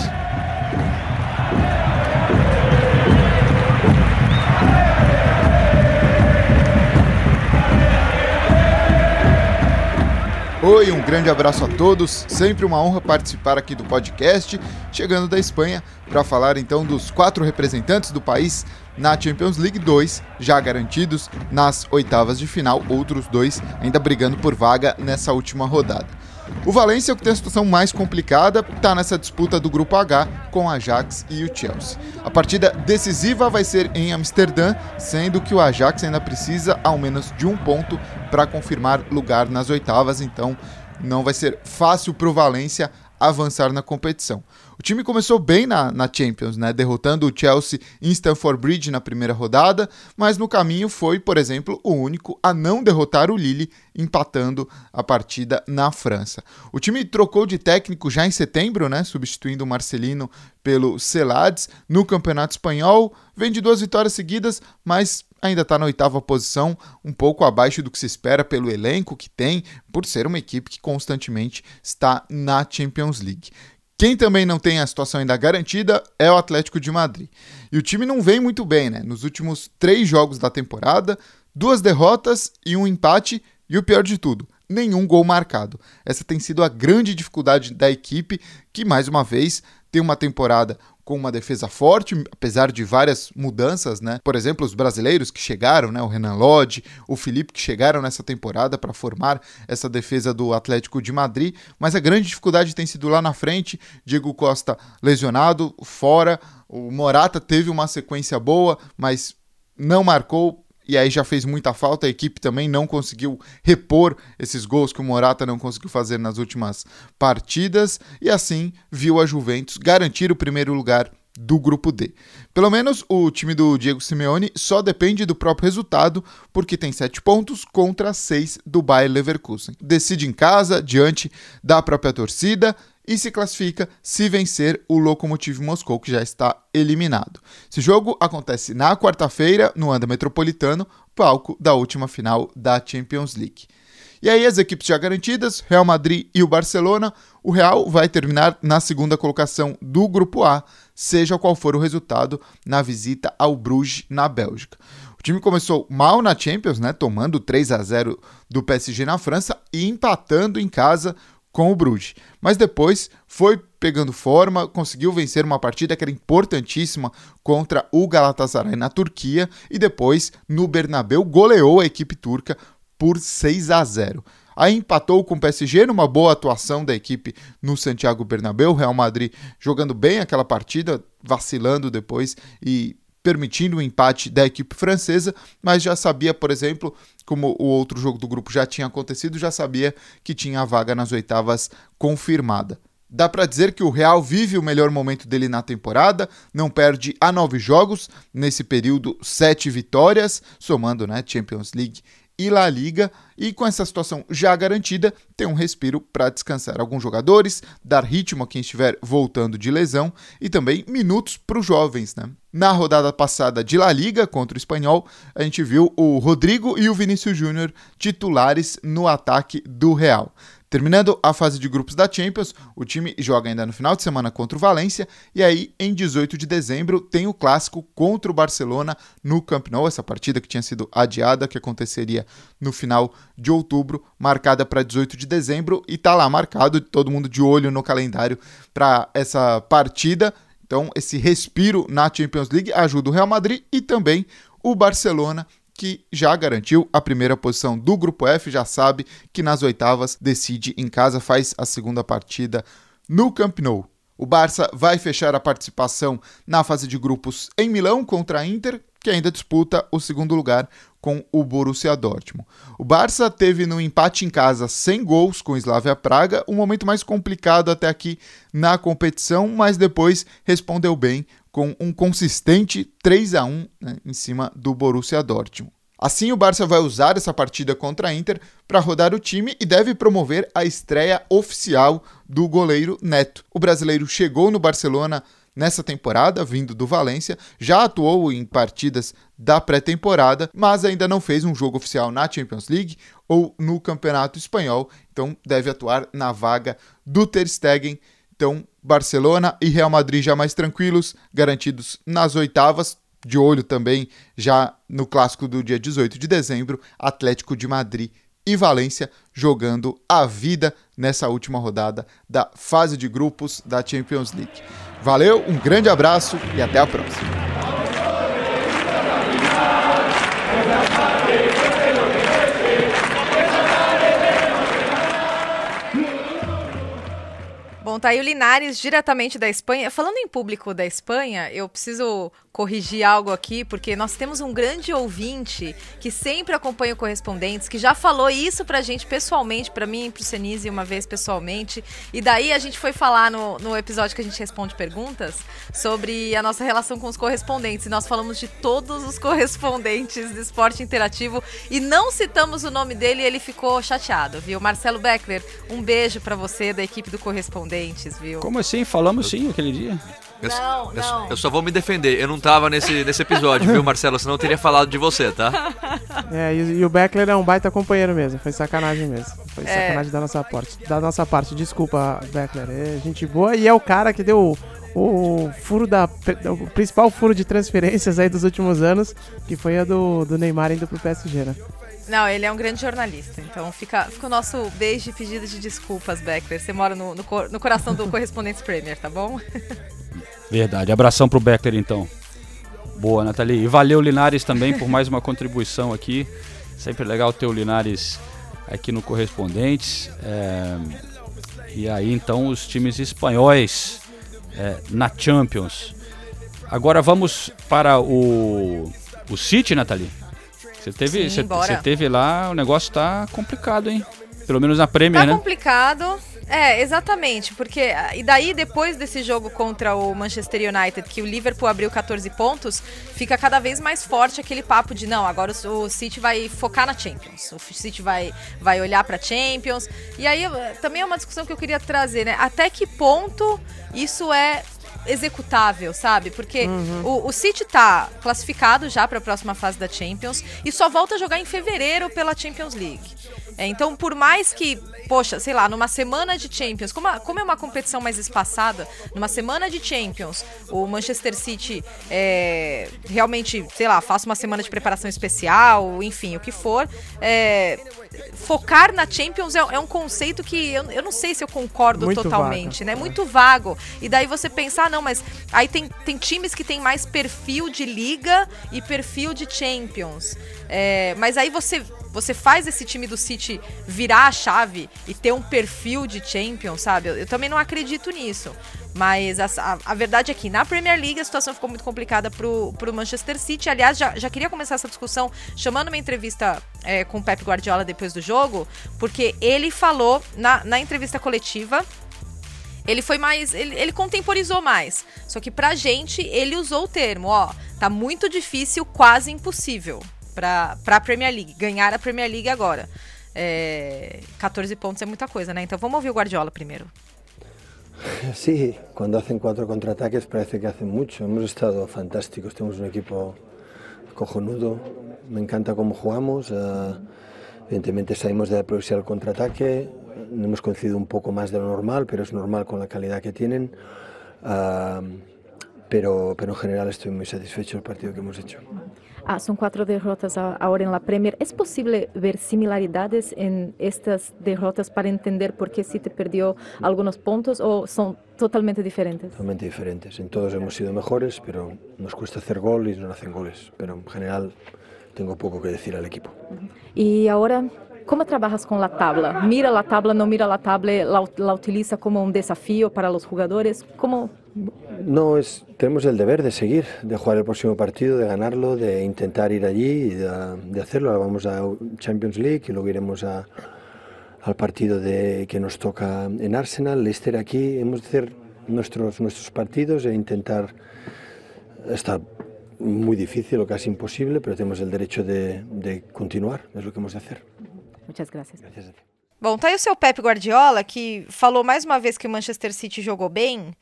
Oi, um grande abraço a todos. Sempre uma honra participar aqui do podcast, chegando da Espanha para falar então dos quatro representantes do país na Champions League 2, já garantidos nas oitavas de final, outros dois ainda brigando por vaga nessa última rodada. O Valência, que tem a situação mais complicada, está nessa disputa do grupo H com o Ajax e o Chelsea. A partida decisiva vai ser em Amsterdã, sendo que o Ajax ainda precisa ao menos de um ponto para confirmar lugar nas oitavas, então não vai ser fácil para o Valência avançar na competição. O time começou bem na, na Champions, né? derrotando o Chelsea em Stamford Bridge na primeira rodada, mas no caminho foi, por exemplo, o único a não derrotar o Lille, empatando a partida na França. O time trocou de técnico já em setembro, né? substituindo o Marcelino pelo Celades. No Campeonato Espanhol, vem de duas vitórias seguidas, mas ainda está na oitava posição, um pouco abaixo do que se espera pelo elenco que tem, por ser uma equipe que constantemente está na Champions League. Quem também não tem a situação ainda garantida é o Atlético de Madrid. E o time não vem muito bem, né? Nos últimos três jogos da temporada, duas derrotas e um empate, e o pior de tudo, nenhum gol marcado. Essa tem sido a grande dificuldade da equipe, que mais uma vez tem uma temporada com uma defesa forte, apesar de várias mudanças, né? Por exemplo, os brasileiros que chegaram, né? O Renan Lodge, o Felipe que chegaram nessa temporada para formar essa defesa do Atlético de Madrid, mas a grande dificuldade tem sido lá na frente, Diego Costa lesionado, fora, o Morata teve uma sequência boa, mas não marcou e aí já fez muita falta. A equipe também não conseguiu repor esses gols que o Morata não conseguiu fazer nas últimas partidas e assim viu a Juventus garantir o primeiro lugar do grupo D. Pelo menos o time do Diego Simeone só depende do próprio resultado, porque tem 7 pontos contra 6 do Bayer Leverkusen. Decide em casa, diante da própria torcida, e se classifica se vencer o Lokomotiv Moscou, que já está eliminado. Esse jogo acontece na quarta-feira no Anda Metropolitano, palco da última final da Champions League. E aí, as equipes já garantidas, Real Madrid e o Barcelona, o Real vai terminar na segunda colocação do Grupo A, seja qual for o resultado na visita ao Bruges, na Bélgica. O time começou mal na Champions, né, tomando 3 a 0 do PSG na França e empatando em casa com o Bruges. Mas depois foi pegando forma, conseguiu vencer uma partida que era importantíssima contra o Galatasaray na Turquia e depois no Bernabeu goleou a equipe turca por 6 a 0. Aí empatou com o PSG numa boa atuação da equipe no Santiago Bernabéu, Real Madrid jogando bem aquela partida, vacilando depois e permitindo o empate da equipe francesa, mas já sabia, por exemplo, como o outro jogo do grupo já tinha acontecido, já sabia que tinha a vaga nas oitavas confirmada. Dá para dizer que o Real vive o melhor momento dele na temporada, não perde a nove jogos, nesse período sete vitórias, somando né, Champions League e La Liga, e com essa situação já garantida, tem um respiro para descansar alguns jogadores, dar ritmo a quem estiver voltando de lesão e também minutos para os jovens. Né? Na rodada passada de La Liga contra o Espanhol, a gente viu o Rodrigo e o Vinícius Júnior titulares no ataque do Real. Terminando a fase de grupos da Champions, o time joga ainda no final de semana contra o Valência e aí em 18 de dezembro tem o clássico contra o Barcelona no Camp Nou, essa partida que tinha sido adiada, que aconteceria no final de outubro, marcada para 18 de dezembro e tá lá marcado, todo mundo de olho no calendário para essa partida. Então, esse respiro na Champions League ajuda o Real Madrid e também o Barcelona que já garantiu a primeira posição do grupo F, já sabe que nas oitavas decide em casa, faz a segunda partida no Camp Nou. O Barça vai fechar a participação na fase de grupos em Milão contra a Inter, que ainda disputa o segundo lugar com o Borussia Dortmund. O Barça teve no empate em casa sem gols com o Slavia Praga, um momento mais complicado até aqui na competição, mas depois respondeu bem com um consistente 3 a 1 né, em cima do Borussia Dortmund. Assim, o Barça vai usar essa partida contra a Inter para rodar o time e deve promover a estreia oficial do goleiro Neto. O brasileiro chegou no Barcelona nessa temporada, vindo do Valência, já atuou em partidas da pré-temporada, mas ainda não fez um jogo oficial na Champions League ou no Campeonato Espanhol, então deve atuar na vaga do Ter Stegen. Então, Barcelona e Real Madrid já mais tranquilos, garantidos nas oitavas. De olho também já no clássico do dia 18 de dezembro, Atlético de Madrid e Valência jogando a vida nessa última rodada da fase de grupos da Champions League. Valeu, um grande abraço e até a próxima. Bom, tá aí o Linares, diretamente da Espanha. Falando em público da Espanha, eu preciso corrigir algo aqui, porque nós temos um grande ouvinte que sempre acompanha o Correspondentes, que já falou isso pra gente pessoalmente, pra mim e pro Senise uma vez pessoalmente. E daí a gente foi falar no, no episódio que a gente responde perguntas sobre a nossa relação com os correspondentes. E nós falamos de todos os correspondentes do esporte interativo e não citamos o nome dele e ele ficou chateado, viu? Marcelo Beckler, um beijo para você da equipe do Correspondentes, viu? Como assim? Falamos sim aquele dia. Eu, Não, eu- não. eu só vou me defender. Eu não tava nesse, nesse episódio, viu, Marcelo? Senão eu teria falado de você, tá? É, e, e o Beckler é um baita companheiro mesmo. Foi sacanagem mesmo. Foi É. sacanagem da nossa parte. Da nossa parte. Desculpa, Beckler. É gente boa e é o cara que deu o, furo da. O principal furo de transferências aí dos últimos anos, que foi a do, do Neymar indo pro PSG, né? Não, ele é um grande jornalista. Então fica, fica o nosso beijo e pedido de desculpas, Beckler. Você mora no, no, no coração do (laughs) Correspondentes Premier, tá bom? (laughs) Verdade. Abração pro Beckler, então. Boa, Nathalie. E valeu, Linares, também, por mais uma contribuição aqui. Sempre legal ter o Linares aqui no Correspondentes. É, E aí, então, os times espanhóis é, na Champions. Agora vamos para o, o City, Nathalie. Você teve, Sim, você, você teve lá, o negócio tá complicado, hein? Pelo menos na Premier, Tá né? complicado. É, exatamente, porque ah, e daí depois desse jogo contra o Manchester United, que o Liverpool abriu 14 pontos, fica cada vez mais forte aquele papo de não, agora o, City vai focar na Champions. O City vai vai olhar pra Champions. E aí eh, também é uma discussão que eu queria trazer, né? Até que ponto isso é executável, sabe? Porque o, o City tá classificado já para a próxima fase da Champions e só volta a jogar em fevereiro pela Champions League. É, então, por mais que, poxa, sei lá, numa semana de Champions, como, a- como é uma competição mais espaçada, numa semana de Champions, o Manchester City é, realmente, sei lá, faça uma semana de preparação especial, enfim, o que for. é, focar na Champions é, é um conceito que eu, eu não sei se eu concordo Muito totalmente, vago. né? Muito vago. E daí você pensar, não, mas aí tem, tem times que tem mais perfil de liga e perfil de Champions. É, mas aí você, você faz esse time do City virar a chave e ter um perfil de Champions, sabe? Eu, eu também não acredito nisso. Mas a, a- a verdade é que na Premier League a situação ficou muito complicada pro, pro Manchester City. Aliás, já, já queria começar essa discussão chamando uma entrevista é, com o Pep Guardiola depois do jogo, porque ele falou na, na entrevista coletiva Ele foi mais. Ele, ele contemporizou mais. Só que pra gente, ele usou o termo, ó. Tá muito difícil, quase impossível. Pra, pra Premier League. Ganhar a Premier League agora. É, 14 pontos é muita coisa, né? Então vamos ouvir o Guardiola primeiro. Sí, cuando hacen cuatro contraataques parece que hacen mucho. Hemos estado fantásticos, tenemos un equipo cojonudo, me encanta cómo jugamos. Uh, evidentemente salimos de progresión al contraataque, hemos coincidido un poco más de lo normal, pero es normal con la calidad que tienen. Uh, pero, pero en general estoy muy satisfecho del partido que hemos hecho. Ah, son cuatro derrotas ahora en la Premier. ¿Es posible ver similaridades en estas derrotas para entender por qué City perdió algunos puntos o son totalmente diferentes? Totalmente diferentes. En todos hemos sido mejores, pero nos cuesta hacer gol y no hacen goles. Pero en general tengo poco que decir al equipo. Y ahora ¿Cómo trabajas con la tabla? ¿Mira la tabla, no mira la tabla, la, utiliza como un desafío para los jugadores? ¿Cómo? No, es, tenemos el deber de seguir, de jugar el próximo partido, de ganarlo, de intentar ir allí y de, hacerlo. Ahora vamos a Champions League y luego iremos a, al partido que nos toca en Arsenal, Leicester aquí. Hemos de hacer nuestros, nuestros partidos e intentar estar muy difícil o casi imposible, pero tenemos el derecho de, de continuar, es lo que hemos de hacer. Muchas gracias. gracias Bom, tá aí o seu Pep Guardiola, que falou mais uma vez que o Manchester City jogou bem.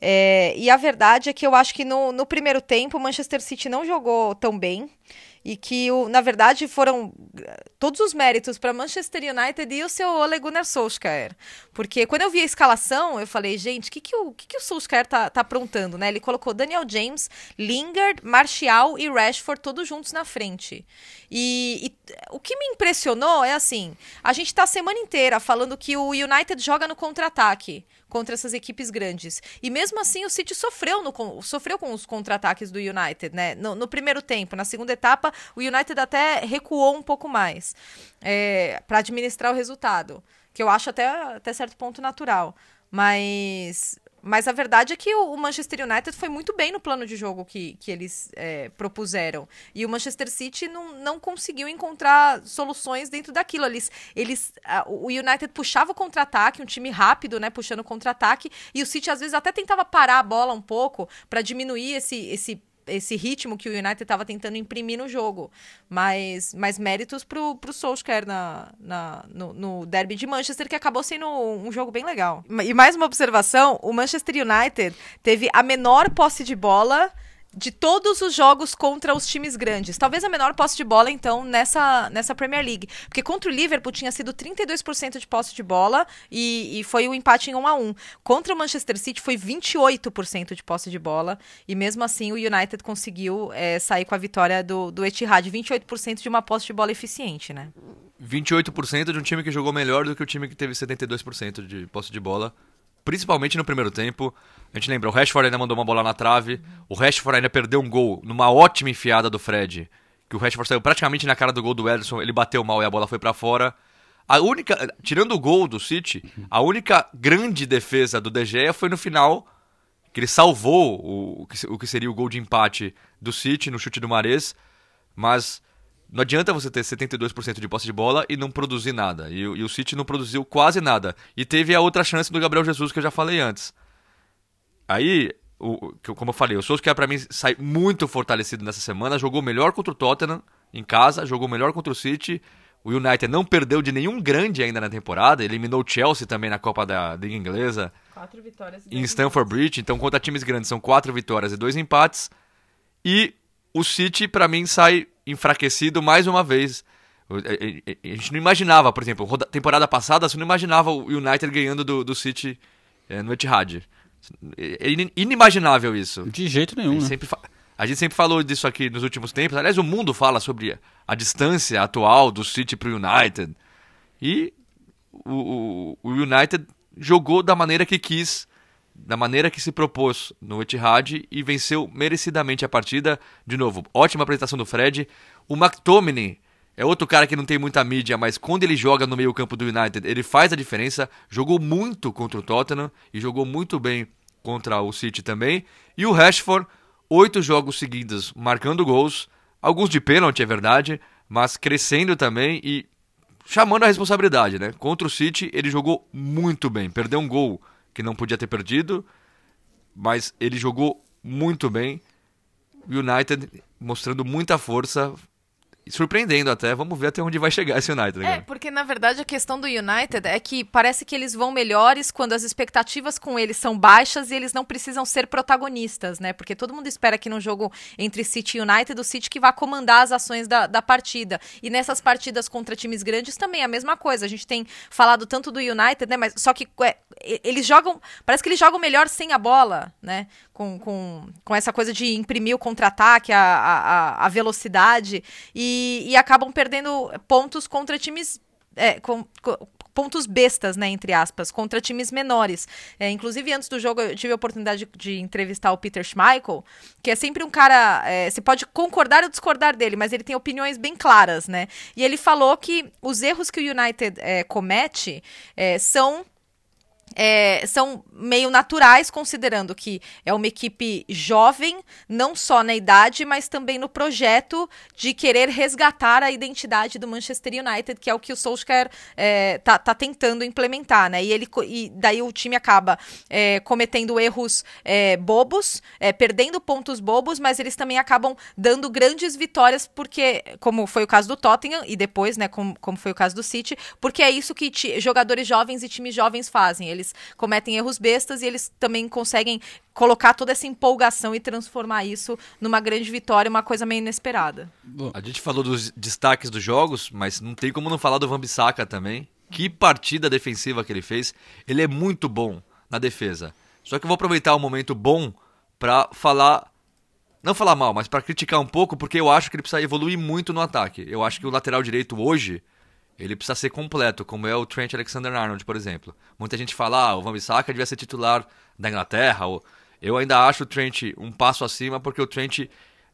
É, e a verdade é que eu acho que no, no primeiro tempo o Manchester City não jogou tão bem e que, o, na verdade, foram todos os méritos para Manchester United e o seu Ole Gunnar Solskjaer. Porque quando eu vi a escalação, eu falei, gente, que, que, o, que, que o Solskjaer tá, tá aprontando, né? Ele colocou Daniel James, Lingard, Martial e Rashford todos juntos na frente. E, e o que me impressionou é assim, a gente tá a semana inteira falando que o United joga no contra-ataque contra essas equipes grandes. E mesmo assim, o City sofreu, no, sofreu com os contra-ataques do United, né? No, no, primeiro tempo. Na segunda etapa, o United até recuou um pouco mais é, para administrar o resultado. Que eu acho até, até certo ponto natural. Mas mas a verdade é que o Manchester United foi muito bem no plano de jogo que, que eles é, propuseram. E o Manchester City não, não conseguiu encontrar soluções dentro daquilo. Eles, eles, a, o United puxava o contra-ataque, um time rápido, né? Puxando o contra-ataque. E o City, às vezes, até tentava parar a bola um pouco para diminuir esse, esse esse ritmo que o United estava tentando imprimir no jogo. Mas, mas méritos pro, pro Solskjaer na, na, no, no derby de Manchester, que acabou sendo um jogo bem legal. E mais uma observação: o Manchester United teve a menor posse de bola de todos os jogos contra os times grandes. Talvez a menor posse de bola, então, nessa, nessa Premier League. Porque contra o Liverpool tinha sido 32% de posse de bola e, e foi o um empate em 1 a 1 Contra o Manchester City foi 28% de posse de bola. E mesmo assim o United conseguiu é, sair com a vitória do, do Etihad. 28% de uma posse de bola eficiente, né? 28% de um time que jogou melhor do que o time que teve 72% de posse de bola principalmente no primeiro tempo. A gente lembra, o Rashford ainda mandou uma bola na trave, o Rashford ainda perdeu um gol numa ótima enfiada do Fred, que o Rashford saiu praticamente na cara do gol do Ederson, ele bateu mal e a bola foi para fora. A única, tirando o gol do City, a única grande defesa do De Gea foi no final, que ele salvou o, o que seria o gol de empate do City no chute do Mares, mas não adianta você ter 72% de posse de bola e não produzir nada. E, e, o City não produziu quase nada. E teve a outra chance do Gabriel Jesus que eu já falei antes. Aí, o, como eu falei, o Solskjaer para mim sai muito fortalecido nessa semana. Jogou melhor contra o Tottenham em casa, jogou melhor contra o City. O United não perdeu de nenhum grande ainda na temporada. Eliminou o Chelsea também na Copa da Liga Inglesa. Quatro vitórias. Em Stamford Bridge. Então, contra times grandes, são quatro vitórias e dois empates. E o City, para mim, sai enfraquecido mais uma vez. A gente não imaginava, por exemplo, temporada passada, você não imaginava o United ganhando do, do City é, no Etihad. É inimaginável isso. De jeito nenhum. A gente, né? a gente sempre falou disso aqui nos últimos tempos. Aliás, o mundo fala sobre a distância atual do City para o United. E o, o, o United jogou da maneira que quis da maneira que se propôs no Etihad e venceu merecidamente a partida. De novo, ótima apresentação do Fred. O McTominay é outro cara que não tem muita mídia, mas quando ele joga no meio-campo do United, ele faz a diferença. Jogou muito contra o Tottenham e jogou muito bem contra o City também. E o Rashford, oito jogos seguidos marcando gols, alguns de pênalti, é verdade, mas crescendo também e chamando a responsabilidade, né? Contra o City, ele jogou muito bem, perdeu um gol que não podia ter perdido, mas ele jogou muito bem. United mostrando muita força, surpreendendo até. Vamos ver até onde vai chegar esse United. É, porque na verdade a questão do United é que parece que eles vão melhores quando as expectativas com eles são baixas e eles não precisam ser protagonistas, né? Porque todo mundo espera que no jogo entre City e United, o City que vá comandar as ações da, da partida. E nessas partidas contra times grandes também é a mesma coisa. A gente tem falado tanto do United, né? Mas só que é, eles jogam. Parece que eles jogam melhor sem a bola, né? Com, com, com essa coisa de imprimir o contra-ataque, a, a, a velocidade. E e, acabam perdendo pontos contra times. É, com, com, pontos bestas, né, entre aspas, contra times menores. É, inclusive, antes do jogo, eu tive a oportunidade de, de entrevistar o Peter Schmeichel, que é sempre um cara. É, você pode concordar ou discordar dele, mas ele tem opiniões bem claras, né? E ele falou que os erros que o United é, comete é, são é, são meio naturais, considerando que é uma equipe jovem, não só na idade, mas também no projeto de querer resgatar a identidade do Manchester United, que é o que o Solskjaer é, tá, tá, tentando implementar, né? E, ele, e daí o time acaba é, cometendo erros é, bobos, é, perdendo pontos bobos, mas eles também acabam dando grandes vitórias, porque, como foi o caso do Tottenham, e depois, né, como, como foi o caso do City, porque é isso que jogadores jovens e times jovens fazem. Eles eles cometem erros bestas e eles também conseguem colocar toda essa empolgação e transformar isso numa grande vitória, uma coisa meio inesperada. A gente falou dos destaques dos jogos, mas não tem como não falar do Van Bissaka também. Que partida defensiva que ele fez. Ele é muito bom na defesa. Só que eu vou aproveitar o um momento bom para falar não falar mal, mas para criticar um pouco, porque eu acho que ele precisa evoluir muito no ataque. Eu acho que o lateral direito hoje ele precisa ser completo, como é o Trent Alexander-Arnold, por exemplo. Muita gente fala, ah, o Van Bissaka devia ser titular da Inglaterra, ou... eu ainda acho o Trent um passo acima porque o Trent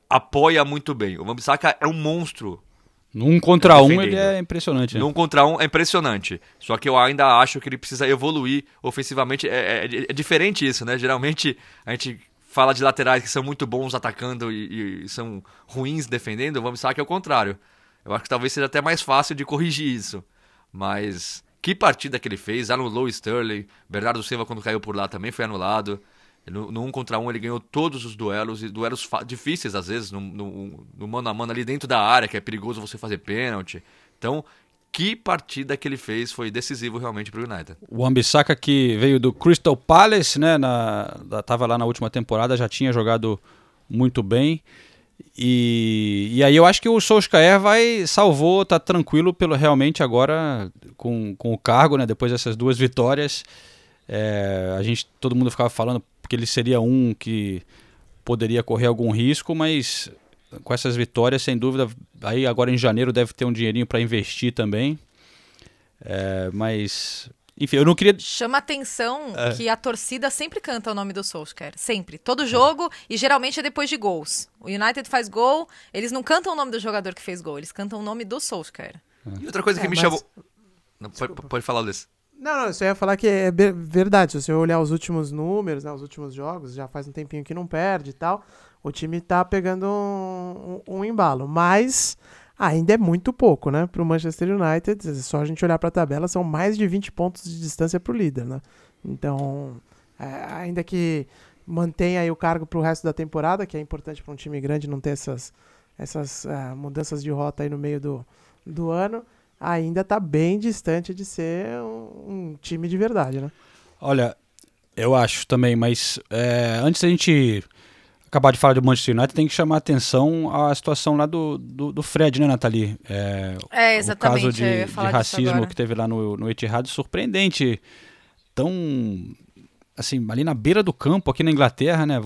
apoia muito bem. O Van Bissaka é um monstro. Num contra um ele é impressionante. Né? Num contra um é impressionante. Só que eu ainda acho que ele precisa evoluir ofensivamente. É, é, é diferente isso, né? Geralmente a gente fala de laterais que são muito bons atacando e, e são ruins defendendo. O Van Bissaka é o contrário. Eu acho que talvez seja até mais fácil de corrigir isso. Mas que partida que ele fez, anulou Sterling. Bernardo Silva, quando caiu por lá, também foi anulado. No, no um contra um, ele ganhou todos os duelos, e duelos difíceis às vezes, no, no, no, mano a mano ali dentro da área, que é perigoso você fazer pênalti. Então, que partida que ele fez foi decisivo realmente para o United. O Ambissaca que veio do Crystal Palace, né? Tava lá na última temporada, já tinha jogado muito bem. E, e aí eu acho que o Solskjaer vai salvou, tá tranquilo pelo realmente agora com, com o cargo, né? Depois dessas duas vitórias, é, a gente todo mundo ficava falando que ele seria um que poderia correr algum risco, mas com essas vitórias, sem dúvida, aí agora em janeiro deve ter um dinheirinho para investir também. É, mas enfim, eu não queria. Chama atenção é. que a torcida sempre canta o nome do Solskjaer. Sempre. Todo jogo, e geralmente é depois de gols. O United faz gol, eles não cantam o nome do jogador que fez gol, eles cantam o nome do Solskjaer. E outra coisa que é, me mas... chamou. Não, pode, pode falar, Luiz. Não, não, eu só ia falar que é verdade. Se você olhar os últimos números, né, os últimos jogos, já faz um tempinho que não perde e tal, o time tá pegando um, um, um embalo. Mas ainda é muito pouco, né? Para o Manchester United, é só a gente olhar para a tabela, são mais de 20 pontos de distância para o líder, né? Então, é, ainda que mantenha aí o cargo para o resto da temporada, que é importante para um time grande não ter essas, essas uh, mudanças de rota aí no meio do, do ano, ainda está bem distante de ser um, um, time de verdade, né? Olha, eu acho também, mas é, antes da gente acabar de falar do Manchester United, tem que chamar atenção à situação lá do, do, do Fred, né, Nathalie? É, é exatamente. O caso de, de racismo que teve lá no, no Etihad, surpreendente. Tão, assim, ali na beira do campo, aqui na Inglaterra, né?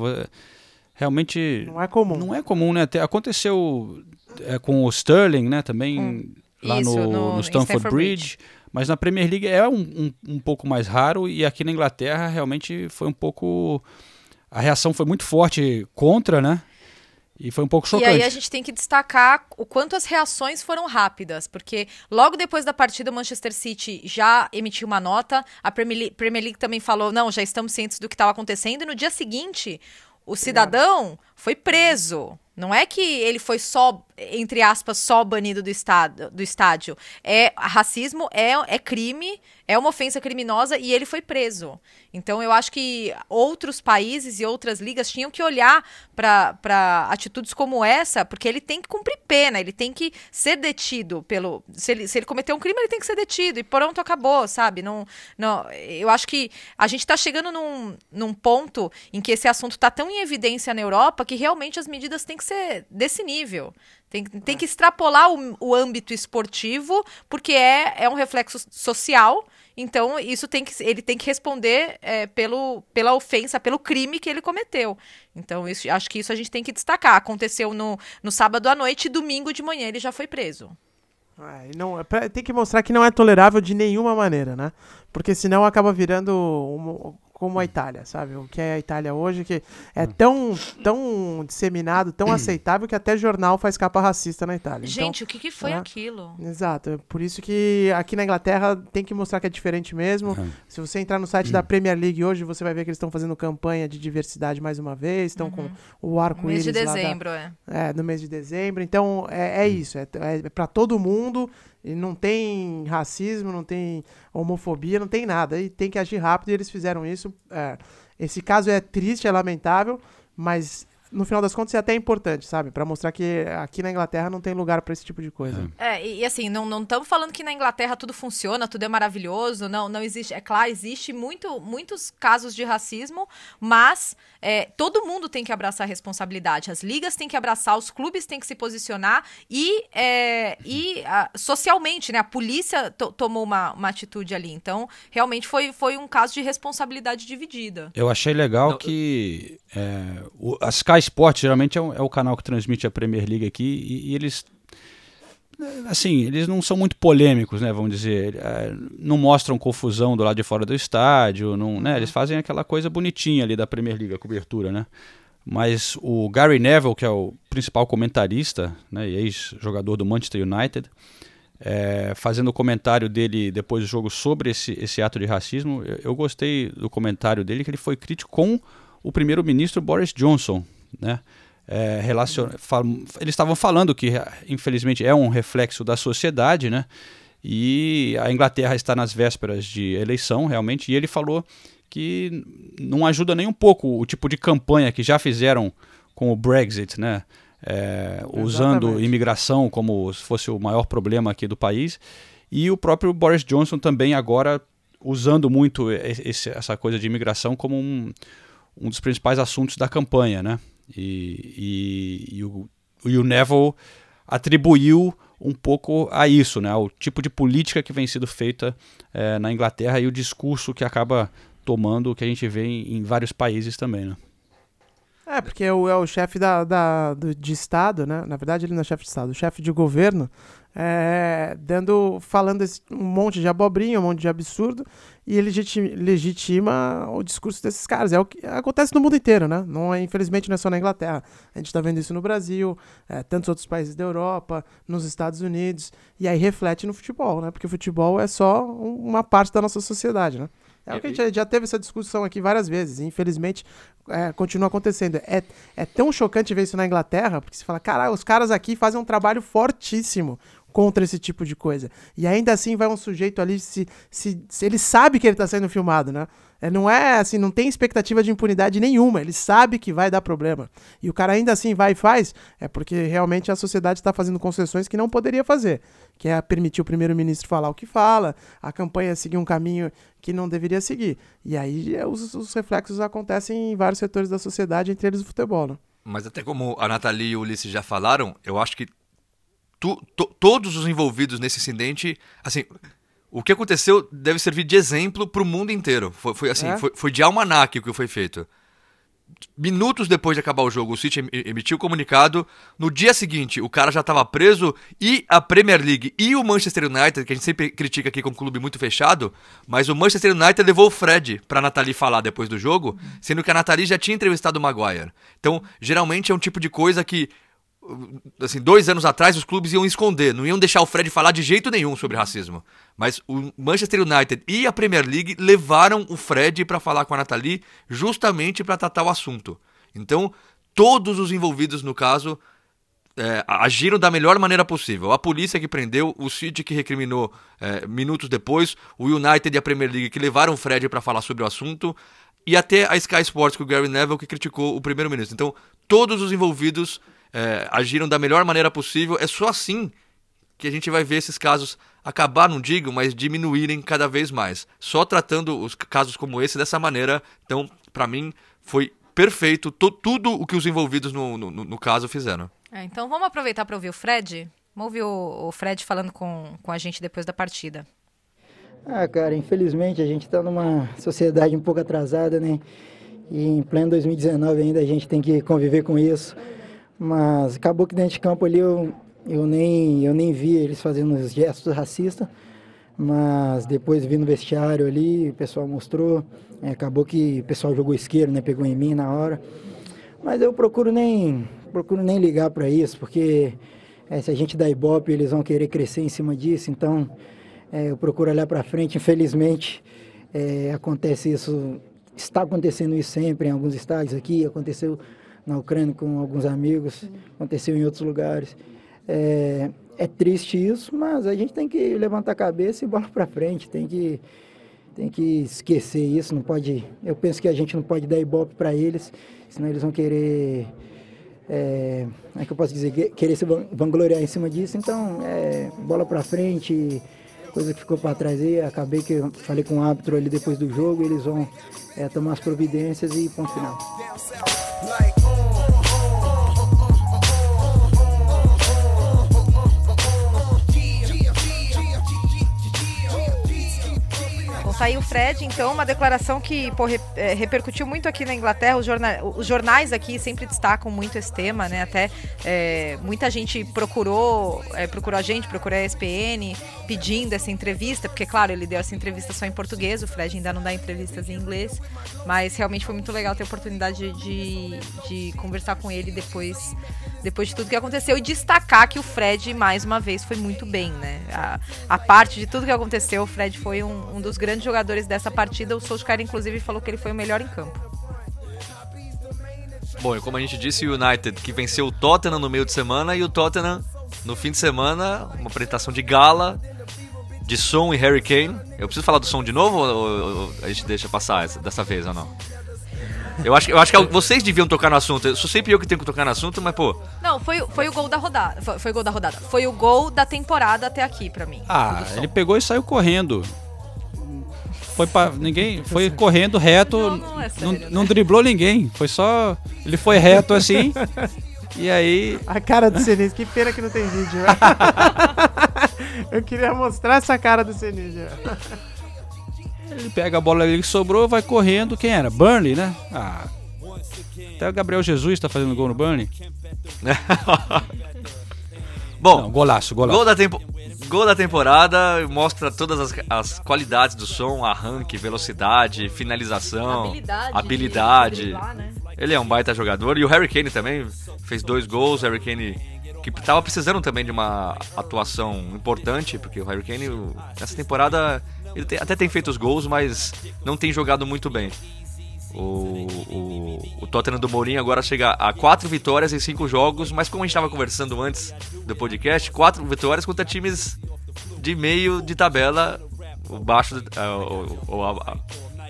Realmente... Não é comum. Não é comum, né? Aconteceu é, com o Sterling, né, também... Hum. Lá Isso, no, no, no Stamford, Stamford Bridge. Bridge. Mas na Premier League é um, um, um pouco mais raro e aqui na Inglaterra realmente foi um pouco a reação foi muito forte contra, né? E foi um pouco chocante. E aí a gente tem que destacar o quanto as reações foram rápidas, porque logo depois da partida o Manchester City já emitiu uma nota, a Premier League, Premier League também falou, não, já estamos cientes do que estava acontecendo, e no dia seguinte o cidadão foi preso. Não é que ele foi só entre aspas, só banido do, estado, do estádio. É racismo, é, é crime, é uma ofensa criminosa e ele foi preso. Então eu acho que outros países e outras ligas tinham que olhar para atitudes como essa, porque ele tem que cumprir pena, ele tem que ser detido pelo. Se ele, se ele cometeu um crime, ele tem que ser detido. E pronto, acabou, sabe? Não, não, eu acho que a gente está chegando num, num ponto em que esse assunto está tão em evidência na Europa que realmente as medidas têm que ser desse nível. Tem, tem que extrapolar o, o âmbito esportivo, porque é, é um reflexo social então, isso tem que, ele tem que responder é, pelo, pela ofensa, pelo crime que ele cometeu. Então, isso, acho que isso a gente tem que destacar. Aconteceu no, no sábado à noite e domingo de manhã ele já foi preso. É, não, é tem que mostrar que não é tolerável de nenhuma maneira, né? Porque senão acaba virando um, como a Itália, sabe? O que é a Itália hoje, que é hum. tão, tão disseminado, tão aceitável que até jornal faz capa racista na Itália. Então, Gente, então, o que, que foi é, aquilo? Exato. É por isso que aqui na Inglaterra tem que mostrar que é diferente mesmo. Uhum. Se você entrar no site da Premier League hoje, você vai ver que eles estão fazendo campanha de diversidade mais uma vez, estão uhum. com o arco-íris. No mês de dezembro, da, é. É, no mês de dezembro. Então, é, é isso. É, é para todo mundo. E não tem racismo, não tem homofobia, não tem nada. E tem que agir rápido e eles fizeram isso. É, esse caso é triste, é lamentável, mas no final das contas é até importante, sabe? Para mostrar que aqui na Inglaterra não tem lugar para esse tipo de coisa. É, e, e assim, não estamos falando que na Inglaterra tudo funciona, tudo é maravilhoso, não, não existe. É claro, existe muito, muitos casos de racismo, mas é, todo mundo tem que abraçar a responsabilidade. As ligas têm que abraçar, os clubes têm que se posicionar e, é, e a, socialmente, né? A polícia tomou uma, uma atitude ali. Então, realmente foi, foi um caso de responsabilidade dividida. Eu achei legal não, que é, o, a Sky Sport geralmente é o, é o, canal que transmite a Premier League aqui e, e, eles assim eles não são muito polêmicos né vamos dizer é, não mostram confusão do lado de fora do estádio não né eles fazem aquela coisa bonitinha ali da Premier League a cobertura né. Mas o Gary Neville que é o principal comentarista né ex-jogador do Manchester United é, fazendo o comentário dele depois do jogo sobre esse, esse ato de racismo eu, eu gostei do comentário dele que ele foi crítico com o primeiro-ministro Boris Johnson, né? É, relacion... Eles estavam falando que, infelizmente, é um reflexo da sociedade, né? E a Inglaterra está nas vésperas de eleição, realmente, e ele falou que não ajuda nem um pouco o tipo de campanha que já fizeram com o Brexit, né? É, usando imigração como se fosse o maior problema aqui do país. E o próprio Boris Johnson também agora usando muito esse, essa coisa de imigração como um, um dos principais assuntos da campanha, né? E, e, e, o, e o Neville atribuiu um pouco a isso, né? O tipo de política que vem sendo feita é, na Inglaterra e o discurso que acaba tomando, que a gente vê em, em vários países também, né? É, porque é o, é o chefe da, da, do, de Estado, né? Na verdade, ele não é chefe de Estado, o chefe de governo é, dando, falando esse, um monte de abobrinha, um monte de absurdo, e ele legitima, o discurso desses caras. É o que acontece no mundo inteiro, né? Não é, infelizmente não é só na Inglaterra. A gente está vendo isso no Brasil, é, tantos outros países da Europa, nos Estados Unidos, e aí reflete no futebol, né? Porque o futebol é só uma parte da nossa sociedade, né? É o que a gente já teve essa discussão aqui várias vezes. E infelizmente, é, continua acontecendo. É, é tão chocante ver isso na Inglaterra, porque você fala, caralho, os caras aqui fazem um trabalho fortíssimo contra esse tipo de coisa. E ainda assim vai um sujeito ali, se, se, se ele sabe que ele está sendo filmado, né? É, não é assim, não tem expectativa de impunidade nenhuma, ele sabe que vai dar problema. E o cara ainda assim vai e faz, é porque realmente a sociedade está fazendo concessões que não poderia fazer, que é permitir o primeiro-ministro falar o que fala, a campanha seguir um caminho que não deveria seguir. E aí é, os, os reflexos acontecem em vários setores da sociedade, entre eles o futebol. Né? Mas até como a Nathalie e o Ulisses já falaram, eu acho que tu, to, todos os envolvidos nesse incidente, assim, o que aconteceu deve servir de exemplo para o mundo inteiro. Foi, foi assim, é? foi, foi, de almanac o que foi feito. Minutos depois de acabar o jogo, o City emitiu o comunicado. No dia seguinte, o cara já estava preso e a Premier League e o Manchester United, que a gente sempre critica aqui como um clube muito fechado, mas o Manchester United levou o Fred para Nathalie falar depois do jogo, sendo que a Nathalie já tinha entrevistado o Maguire. Então, geralmente é um tipo de coisa que assim, dois anos atrás os clubes iam esconder, não iam deixar o Fred falar de jeito nenhum sobre racismo. Mas o Manchester United e a Premier League levaram o Fred para falar com a Nathalie justamente para tratar o assunto. Então, todos os envolvidos no caso é, agiram da melhor maneira possível. A polícia que prendeu, o City que recriminou é, minutos depois, o United e a Premier League que levaram o Fred para falar sobre o assunto, e até a Sky Sports com o Gary Neville que criticou o primeiro-ministro. Então, todos os envolvidos é, agiram da melhor maneira possível. É só assim que a gente vai ver esses casos acabar, não digo, mas diminuírem cada vez mais. Só tratando os casos como esse dessa maneira, então, para mim, foi perfeito tudo o que os envolvidos no, no, no caso fizeram. É, então vamos aproveitar para ouvir o Fred? Vamos ouvir o, o, Fred falando com, com a gente depois da partida. Ah, cara, infelizmente a gente está numa sociedade um pouco atrasada, né? E em pleno 2019 ainda a gente tem que conviver com isso. Mas acabou que dentro de campo ali eu, eu, nem, eu nem vi eles fazendo os gestos racistas. Mas depois vi no vestiário ali, o pessoal mostrou. É, acabou que o pessoal jogou isqueiro, né? Pegou em mim na hora. Mas eu procuro nem, procuro nem ligar para isso, porque é, se a gente dá ibope, eles vão querer crescer em cima disso. Então, é, eu procuro olhar para frente. Infelizmente, é, acontece isso, está acontecendo isso sempre em alguns estádios aqui, aconteceu na Ucrânia com alguns amigos, aconteceu em outros lugares. É, é triste isso, mas a gente tem que levantar a cabeça e bola para frente, tem que tem que esquecer isso, não pode. Eu penso que a gente não pode dar ibope para eles, senão eles vão querer é, é que eu posso dizer, querer se vangloriar em cima disso. Então, é, bola para frente, coisa que ficou para trás aí. Acabei que eu falei com o árbitro ali depois do jogo, eles vão é, tomar as providências e ponto final. Saiu o Fred, então, uma declaração que pô, é, repercutiu muito aqui na Inglaterra. Os, jorna os, jornais aqui sempre destacam muito esse tema, né? Até é, muita gente procurou, é, procurou a gente, procurou a ESPN pedindo essa entrevista, porque, claro, ele deu essa entrevista só em português, o Fred ainda não dá entrevistas em inglês, mas realmente foi muito legal ter a oportunidade de, de conversar com ele depois, depois de tudo que aconteceu e destacar que o Fred, mais uma vez, foi muito bem, né? A, a parte de tudo que aconteceu, o Fred foi um, um dos grandes jogadores dessa partida. O Solskjaer, inclusive, falou que ele foi o melhor em campo. Bom, e como a gente disse, o United que venceu o Tottenham no meio de semana e o Tottenham no fim de semana, uma apresentação de gala de Son e Harry Kane. Eu preciso falar do Son de novo ou, ou a gente deixa passar essa, dessa vez ou não? Eu acho, eu acho que vocês deviam tocar no assunto. Eu sou sempre eu que tenho que tocar no assunto, mas pô. Não, foi, foi o gol da rodada. Foi, foi o gol da rodada. Foi o gol da temporada até aqui para mim. Ah, ele pegou e saiu correndo foi para ninguém, foi correndo reto, não, não, é sério, não, né? não, driblou ninguém, foi só ele foi reto assim. e aí a cara do Sinistro, que pena que não tem vídeo. (laughs) Eu queria mostrar essa cara do Sinistro. Ele pega a bola ali que sobrou, vai correndo. Quem era? Burnley, né? Ah. Até o Gabriel Jesus está fazendo gol no Burnley. (laughs) Bom, Não, golaço, golaço. Gol da, tempo, Gol da temporada mostra todas as, as qualidades do som, arranque, velocidade, finalização, habilidade. habilidade. Driblar, né? Ele é um baita jogador. E o Harry Kane também fez dois gols. Harry Kane que estava precisando também de uma atuação importante, porque o Harry Kane, nessa temporada, ele tem, até tem feito os gols, mas não tem jogado muito bem. O, o, o, Tottenham do Mourinho agora chega a quatro vitórias em cinco jogos, mas como a gente estava conversando antes do podcast, quatro vitórias contra times de meio de tabela, o baixo, a, a,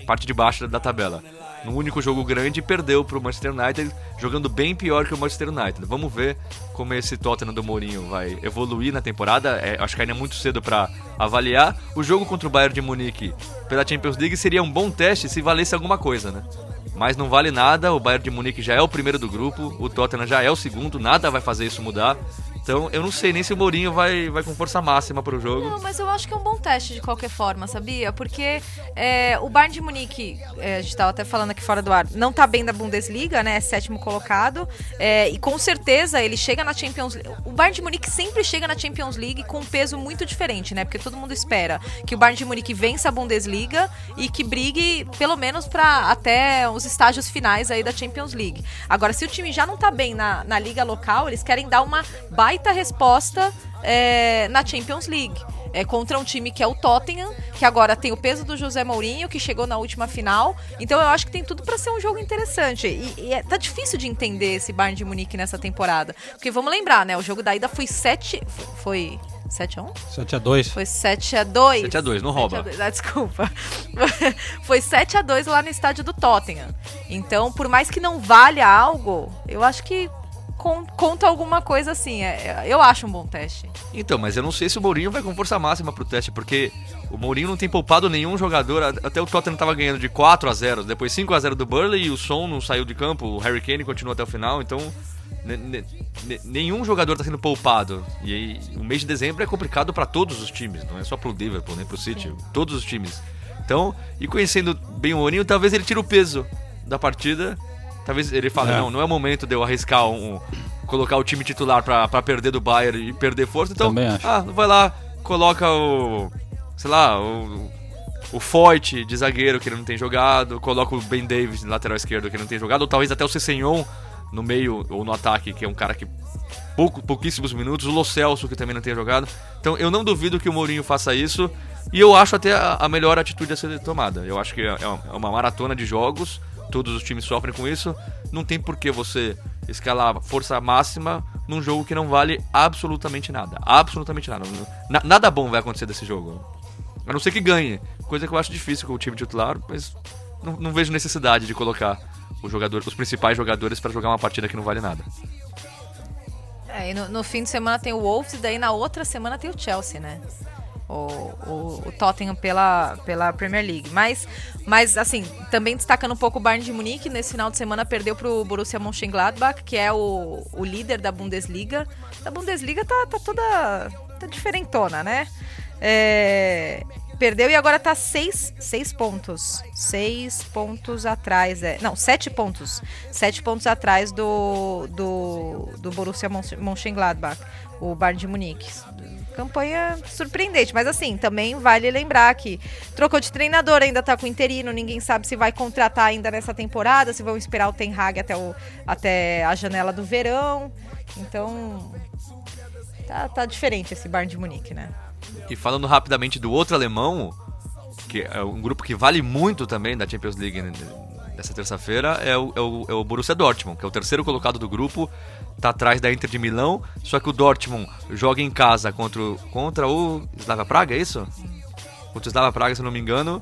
a parte de baixo da tabela no único jogo grande perdeu para o Manchester United, jogando bem pior que o Manchester United. Vamos ver como esse Tottenham do Mourinho vai evoluir na temporada. É, acho que ainda é muito cedo para avaliar. O jogo contra o Bayern de Munique pela Champions League seria um bom teste se valesse alguma coisa, né? Mas não vale nada, o Bayern de Munique já é o primeiro do grupo, o Tottenham já é o segundo, nada vai fazer isso mudar. Então eu não sei nem se o Mourinho vai, vai com força máxima para o jogo. Não, mas eu acho que é um bom teste de qualquer forma, sabia? Porque é, o Bayern de Munique, é, a gente estava até falando aqui fora do ar, não tá bem da Bundesliga, né? É sétimo colocado. É, e com certeza ele chega na Champions League. O Bayern de Munique sempre chega na Champions League com um peso muito diferente, né? Porque todo mundo espera que o Bayern de Munique vença a Bundesliga e que brigue pelo menos para até os estágios finais aí da Champions League. Agora, se o time já não tá bem na, na liga local, eles querem dar uma baita resposta é, na Champions League. é contra um time que é o Tottenham, que agora tem o peso do José Mourinho, que chegou na última final. Então eu acho que tem tudo para ser um jogo interessante. E, e é, tá difícil de entender esse Bayern de Munique nessa temporada. Porque vamos lembrar, né? O jogo da ida foi 7. Foi. 7x1? 7x2. Foi 7x2. 7x2, não rouba. 7 a 2. Ah, desculpa. (laughs) Foi 7x2 lá no estádio do Tottenham. Então, por mais que não valha algo, eu acho que con conta alguma coisa assim. É, eu acho um bom teste. Então, mas eu não sei se o Mourinho vai com força máxima pro teste, porque o Mourinho não tem poupado nenhum jogador. Até o Tottenham tava ganhando de 4 a 0 depois 5 a 0 do Burley e o Son não saiu de campo. O Harry Kane continuou até o final, então nenhum jogador está sendo poupado. E aí, o mês de dezembro é complicado para todos os times, não é só pro Liverpool, nem pro City, todos os times. Então, e conhecendo bem o Mourinho, talvez ele tire o peso da partida. Talvez ele fale, é. não, não é o momento de eu arriscar um, colocar o time titular para perder do Bayern e perder força. Então, ah, vai lá, coloca o sei lá, o o Foyt de zagueiro que ele não tem jogado, coloca o Ben Davis de lateral esquerdo que ele não tem jogado, ou talvez até o Cessenhon no meio ou no ataque, que é um cara que pouco, pouquíssimos minutos, o Lo Celso que também não tem jogado. Então eu não duvido que o Mourinho faça isso e eu acho até a, a melhor atitude a ser tomada. Eu acho que é, é uma maratona de jogos, todos os times sofrem com isso. Não tem por que você escalar força máxima num jogo que não vale absolutamente nada. Absolutamente nada. nada bom vai acontecer desse jogo. A não ser que ganhe. Coisa que eu acho difícil com o time titular, mas não, não vejo necessidade de colocar jogador, os principais jogadores para jogar uma partida que não vale nada. É, no, no, fim de semana tem o Wolves e daí na outra semana tem o Chelsea, né? O, o, o, Tottenham pela, pela Premier League. Mas, mas, assim, também destacando um pouco o Bayern de Munique, nesse final de semana perdeu pro Borussia Mönchengladbach, que é o, o líder da Bundesliga. A Bundesliga tá, tá toda tá diferentona, né? É, perdeu e agora tá seis, seis pontos. Seis pontos atrás. É, não, sete pontos. Sete pontos atrás do, do, do Borussia Mönchengladbach, o Bayern de Munique. Campanha surpreendente, mas assim, também vale lembrar que trocou de treinador, ainda tá com interino, ninguém sabe se vai contratar ainda nessa temporada, se vão esperar o Ten Hag até, o, até a janela do verão. Então, tá, tá diferente esse Bayern de Munique, né? E falando rapidamente do outro alemão, que é um grupo que vale muito também da Champions League dessa terça-feira, é o, é, o, é o Borussia Dortmund, que é o terceiro colocado do grupo, tá atrás da Inter de Milão, só que o Dortmund joga em casa contra, o, contra o Slava Praga, é isso? Contra o Slava Praga, se não me engano.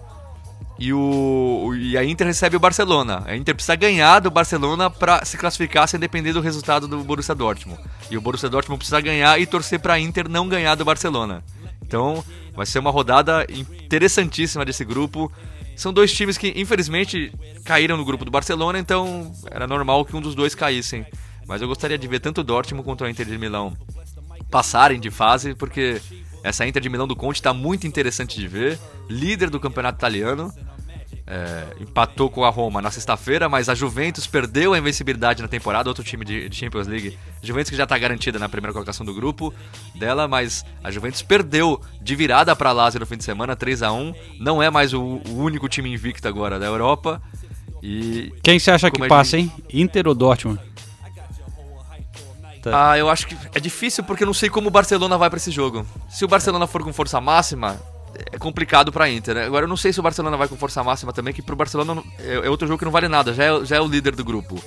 E, o, e a Inter recebe o Barcelona. A Inter precisa ganhar do Barcelona para se classificar sem depender do resultado do Borussia Dortmund. E o Borussia Dortmund precisa ganhar e torcer para a Inter não ganhar do Barcelona. Então, vai ser uma rodada interessantíssima desse grupo. São dois times que, infelizmente, caíram no grupo do Barcelona, então era normal que um dos dois caíssem. Mas eu gostaria de ver tanto o Dortmund quanto a Inter de Milão passarem de fase, porque essa Inter de Milão do Conte está muito interessante de ver. Líder do campeonato italiano. É, empatou com a Roma na sexta-feira, mas a Juventus perdeu a invencibilidade na temporada, outro time de, de Champions League. Juventus que já está garantida na primeira colocação do grupo dela, mas a Juventus perdeu de virada para a Lazio no fim de semana, 3 a 1 Não é mais o, o único time invicto agora da Europa. E Quem você acha que passa, hein? Inter ou Dortmund? Tá. Ah, eu acho que é difícil porque eu não sei como o Barcelona vai para esse jogo. Se o Barcelona for com força máxima, é complicado pra Inter. Né? Agora eu não sei se o Barcelona vai com força máxima também, que pro Barcelona é, é outro jogo que não vale nada, já é, já é o líder do grupo.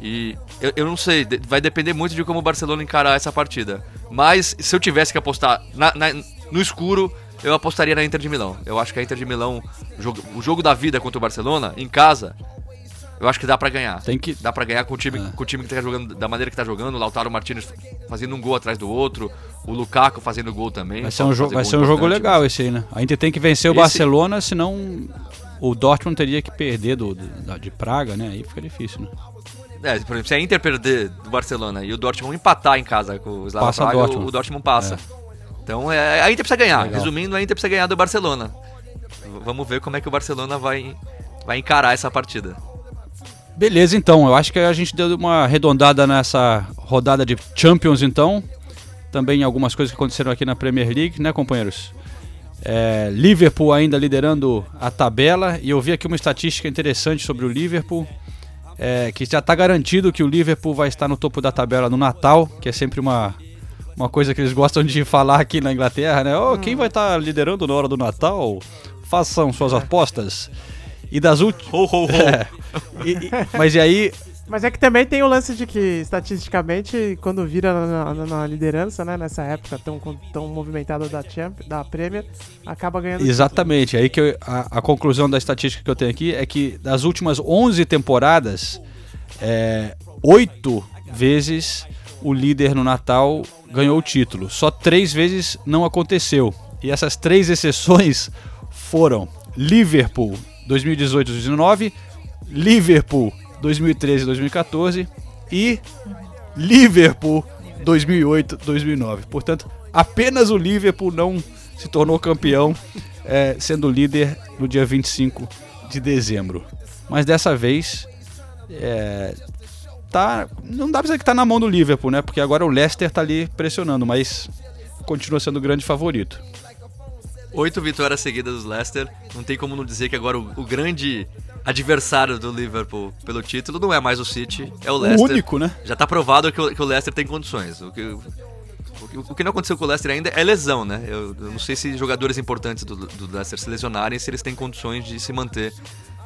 E eu, eu não sei, vai depender muito de como o Barcelona encarar essa partida. Mas se eu tivesse que apostar na, na, no escuro, eu apostaria na Inter de Milão. Eu acho que a Inter de Milão, o jogo, o jogo da vida contra o Barcelona, em casa, eu acho que dá para ganhar. Tem que... Dá para ganhar com o time, é. com o time que tá jogando da maneira que tá jogando, o Lautaro Martinez fazendo um gol atrás do outro, o Lukaku fazendo gol também. Vai ser um, jo vai ser um jogo legal esse aí, né? A Inter tem que vencer o esse... Barcelona, senão o Dortmund teria que perder do, do, de Praga, né? Aí fica difícil, né? É, por exemplo, se a Inter perder do Barcelona e o Dortmund empatar em casa com o Slava passa Praga, Dortmund. O, Dortmund passa. É. Então é, a Inter precisa ganhar. Legal. Resumindo, a Inter precisa ganhar do Barcelona. Vamos ver como é que o Barcelona vai, vai encarar essa partida. Beleza, então. Eu acho que a gente deu uma arredondada nessa rodada de Champions, então. Também algumas coisas que aconteceram aqui na Premier League, né, companheiros? É, Liverpool ainda liderando a tabela. E eu vi aqui uma estatística interessante sobre o Liverpool. É, que já está garantido que o Liverpool vai estar no topo da tabela no Natal, que é sempre uma, uma coisa que eles gostam de falar aqui na Inglaterra, né? Oh, quem vai estar liderando na hora do Natal? Façam suas apostas. E das últimas. Ho, ho, ho. (laughs) É. E- e- mas e aí, Mas é que também tem o lance de que, estatisticamente, quando vira na, na- na liderança, né, nessa época tão, tão movimentada da, Champ, da Premier, acaba ganhando. Exatamente. Aí que eu- a, a conclusão da estatística que eu tenho aqui é que das últimas 11 temporadas, é, oito vezes o líder no Natal ganhou o título. Só três vezes não aconteceu. E essas três exceções foram Liverpool 2018-2019, Liverpool 2013-2014 e Liverpool 2008-2009. Portanto, apenas o Liverpool não se tornou campeão, é, sendo líder no dia 25 de dezembro. Mas dessa vez, é, tá, não dá pra dizer que tá na mão do Liverpool, né? Porque agora o Leicester tá ali pressionando, mas continua sendo o grande favorito. Oito vitórias seguidas do Leicester. Não tem como não dizer que agora o, o grande adversário do Liverpool pelo título não é mais o City, é o Leicester. único, né? Já tá provado que o, que o Leicester tem condições. O que, o, que- o que não aconteceu com o Leicester ainda é lesão, né? Eu, eu não sei se jogadores importantes do, do Leicester se lesionarem, se eles têm condições de se manter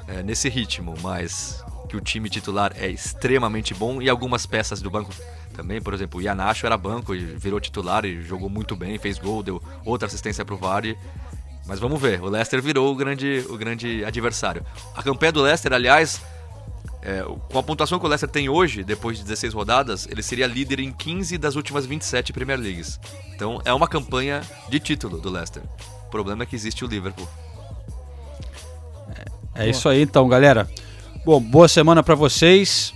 é, nesse ritmo, mas que o time titular é extremamente bom e algumas peças do banco também, por exemplo, o Yanacho era banco e virou titular e jogou muito bem, fez gol, deu outra assistência pro Vardy. Mas vamos ver, o Leicester virou o grande, o grande adversário. A campanha do Leicester, aliás, é, com a pontuação que o Leicester tem hoje, depois de 16 rodadas, ele seria líder em 15 das últimas 27 Premier Leagues. Então é uma campanha de título do Leicester. O problema é que existe o Liverpool. É isso aí então, galera. Bom, boa semana pra vocês.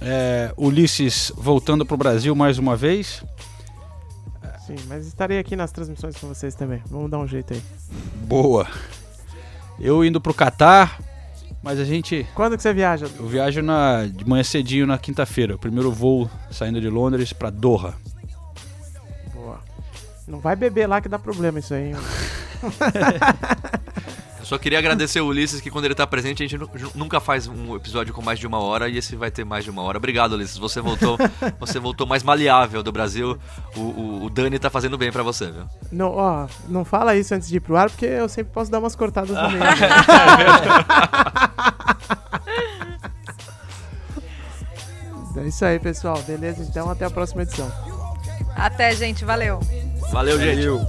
É, Ulisses voltando pro Brasil mais uma vez. Sim, mas estarei aqui nas transmissões com vocês também. Vamos dar um jeito aí. Boa. Eu indo pro Catar, mas a gente. Quando que você viaja? Eu viajo na, de manhã cedinho na quinta-feira. O primeiro voo saindo de Londres pra Doha. Boa. Não vai beber lá que dá problema isso aí. (laughs) Eu só queria agradecer o Ulisses, que quando ele tá presente, a gente nu- nunca faz um episódio com mais de uma hora e esse vai ter mais de uma hora. Obrigado, Ulisses. Você voltou, (laughs) você voltou mais maleável do Brasil. O, o, o Dani tá fazendo bem pra você, viu? não, ó, não fala isso antes de ir pro ar, porque eu sempre posso dar umas cortadas (laughs) no meio. é isso aí, pessoal. Beleza? Então até a próxima edição. Até, gente. Valeu. Valeu, gente. Valeu.